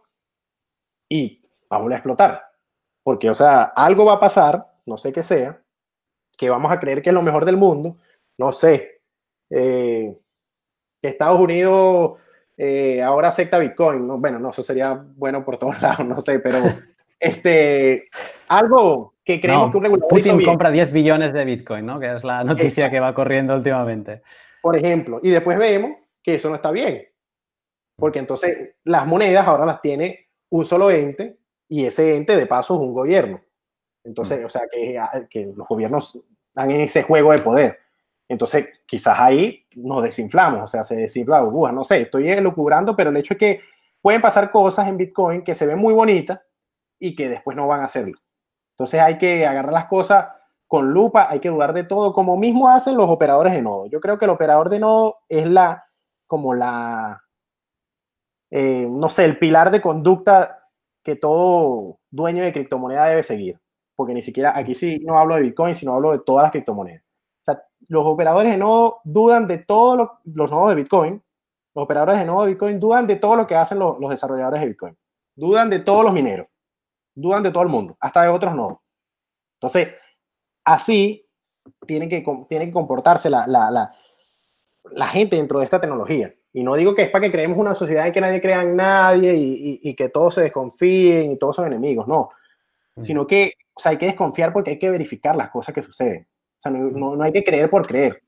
y va a volver a explotar. Porque, o sea, algo va a pasar, no sé qué sea, que vamos a creer que es lo mejor del mundo. No sé. Eh, que Estados Unidos eh, ahora acepta Bitcoin. ¿no? Bueno, no, eso sería bueno por todos lados, no sé, pero este, algo que creemos que un regulador Putin compra 10 billones de Bitcoin, ¿no? Que es la noticia que va corriendo últimamente. Por ejemplo, y después vemos que eso no está bien, porque entonces las monedas ahora las tiene un solo ente y ese ente de paso es un gobierno. Entonces, mm. o sea, que, que los gobiernos dan en ese juego de poder. Entonces, quizás ahí nos desinflamos, o sea, se desinfla la burbuja. No sé, estoy elucubrando, pero el hecho es que pueden pasar cosas en Bitcoin que se ven muy bonitas y que después no van a hacerlo. Entonces hay que agarrar las cosas con lupa, hay que dudar de todo, como mismo hacen los operadores de nodo. Yo creo que el operador de nodo es la, como la, eh, no sé, el pilar de conducta que todo dueño de criptomoneda debe seguir. Porque ni siquiera, aquí sí no hablo de Bitcoin, sino hablo de todas las criptomonedas los operadores de nodo dudan de todos los nodos de Bitcoin. Los operadores de nodo de Bitcoin dudan de todo lo que hacen los, desarrolladores de Bitcoin. Dudan de todos los mineros. Dudan de todo el mundo, hasta de otros nodos. Entonces, así tiene que, tiene que comportarse la, la, la, gente dentro de esta tecnología. Y no digo que es para que creemos una sociedad en que nadie crea en nadie y, y, que todos se desconfíen y todos son enemigos, no. Mm. Sino que o sea, hay que desconfiar porque hay que verificar las cosas que suceden sea, no, no, hay que creer por creer,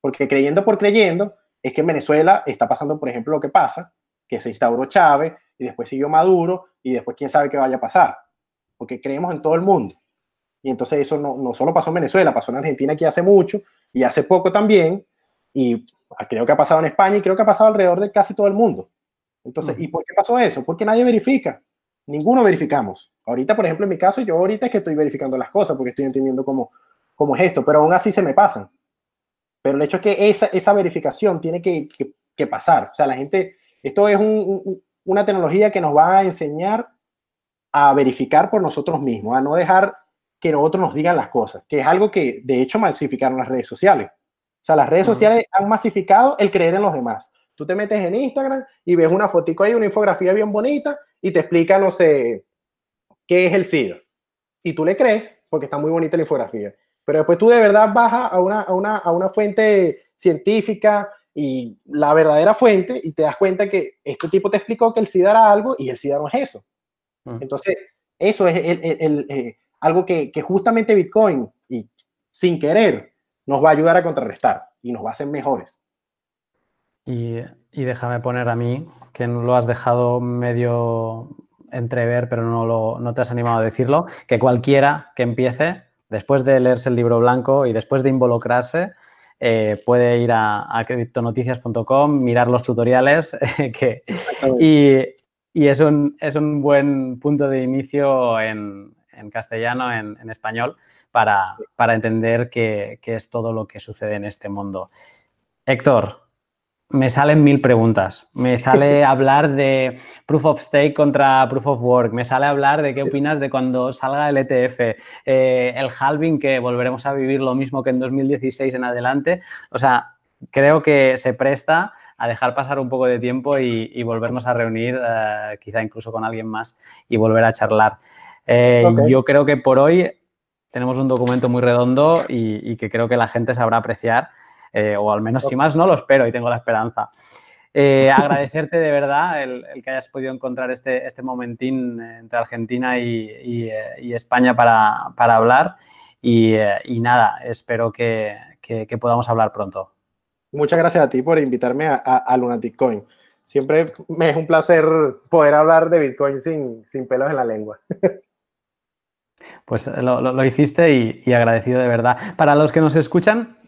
porque creyendo por creyendo es que en Venezuela está pasando, por ejemplo, lo que pasa, que se instauró Chávez y después siguió Maduro y después quién sabe qué vaya a pasar, porque creemos en todo el mundo. Y entonces eso no, no solo pasó en Venezuela, pasó en Argentina aquí hace mucho y hace poco también, y creo que ha pasado en España y creo que ha pasado alrededor de casi todo el mundo. Entonces, ¿y por qué pasó eso? Porque nadie verifica. Ninguno verificamos. Ahorita, por ejemplo, en mi caso, yo ahorita es que estoy verificando las cosas porque estoy entendiendo cómo, como es esto, pero aún así se me pasan. Pero el hecho es que esa, esa verificación tiene que, que, pasar. O sea, la gente, esto es una tecnología que nos va a enseñar a verificar por nosotros mismos, a no dejar que nosotros nos digan las cosas, que es algo que de hecho masificaron las redes sociales. O sea, las redes sociales han masificado el creer en los demás. Tú te metes en Instagram y ves una fotico ahí, una infografía bien bonita y te explica, no sé, qué es el SIDA. Y tú le crees porque está muy bonita la infografía. Pero después tú de verdad bajas a una, a una, a una fuente científica y la verdadera fuente y te das cuenta que este tipo te explicó que el SIDA era algo y el SIDA no es eso. Entonces, eso es el, el, eh, algo que, que, justamente Bitcoin y sin querer nos va a ayudar a contrarrestar y nos va a hacer mejores. Y, y déjame poner a mí, que no lo has dejado medio entrever, pero no, lo, no te has animado a decirlo, que cualquiera que empiece después de leerse el libro blanco y después de involucrarse, eh, puede ir a, a criptonoticias.com, mirar los tutoriales que, y, es, un, es, un, buen punto de inicio en, castellano, en, español, para, entender qué, qué es todo lo que sucede en este mundo. Héctor, me salen mil preguntas. Me sale hablar de proof of stake contra proof of work. Me sale hablar de qué opinas de cuando salga el ETF, eh, el halving, que volveremos a vivir lo mismo que en 2016 en adelante. O sea, creo que se presta a dejar pasar un poco de tiempo y, volvernos a reunir, eh, quizá incluso con alguien más, y volver a charlar. Eh, yo creo que por hoy tenemos un documento muy redondo y que creo que la gente sabrá apreciar. Eh, o al menos si más no lo espero y tengo la esperanza. Eh, agradecerte de verdad el, que hayas podido encontrar este, este momentín entre Argentina y, España para, hablar y, nada, espero que, podamos hablar pronto. Muchas gracias a ti por invitarme a, Lunatic Coin. Siempre me es un placer poder hablar de Bitcoin sin, sin pelos en la lengua. Pues lo, hiciste y, agradecido de verdad. Para los que nos escuchan,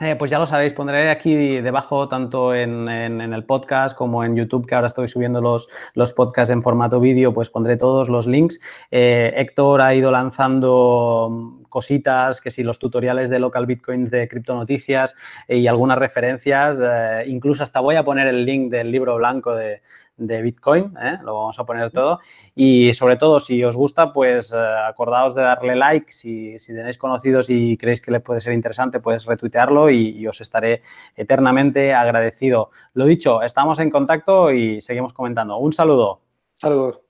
eh, pues ya lo sabéis, pondré aquí debajo tanto en, el podcast como en YouTube, que ahora estoy subiendo los, los podcasts en formato vídeo, pues pondré todos los links. Eh, Héctor ha ido lanzando cositas, que si los tutoriales de local bitcoins de criptonoticias y algunas referencias, incluso hasta voy a poner el link del libro blanco de, de Bitcoin, ¿eh? lo vamos a poner todo. Y sobre todo, si os gusta, pues eh, acordaos de darle like. Si, tenéis conocidos y creéis que les puede ser interesante, puedes retuitearlo y, os estaré eternamente agradecido. Lo dicho, estamos en contacto y seguimos comentando. Un saludo. Saludos.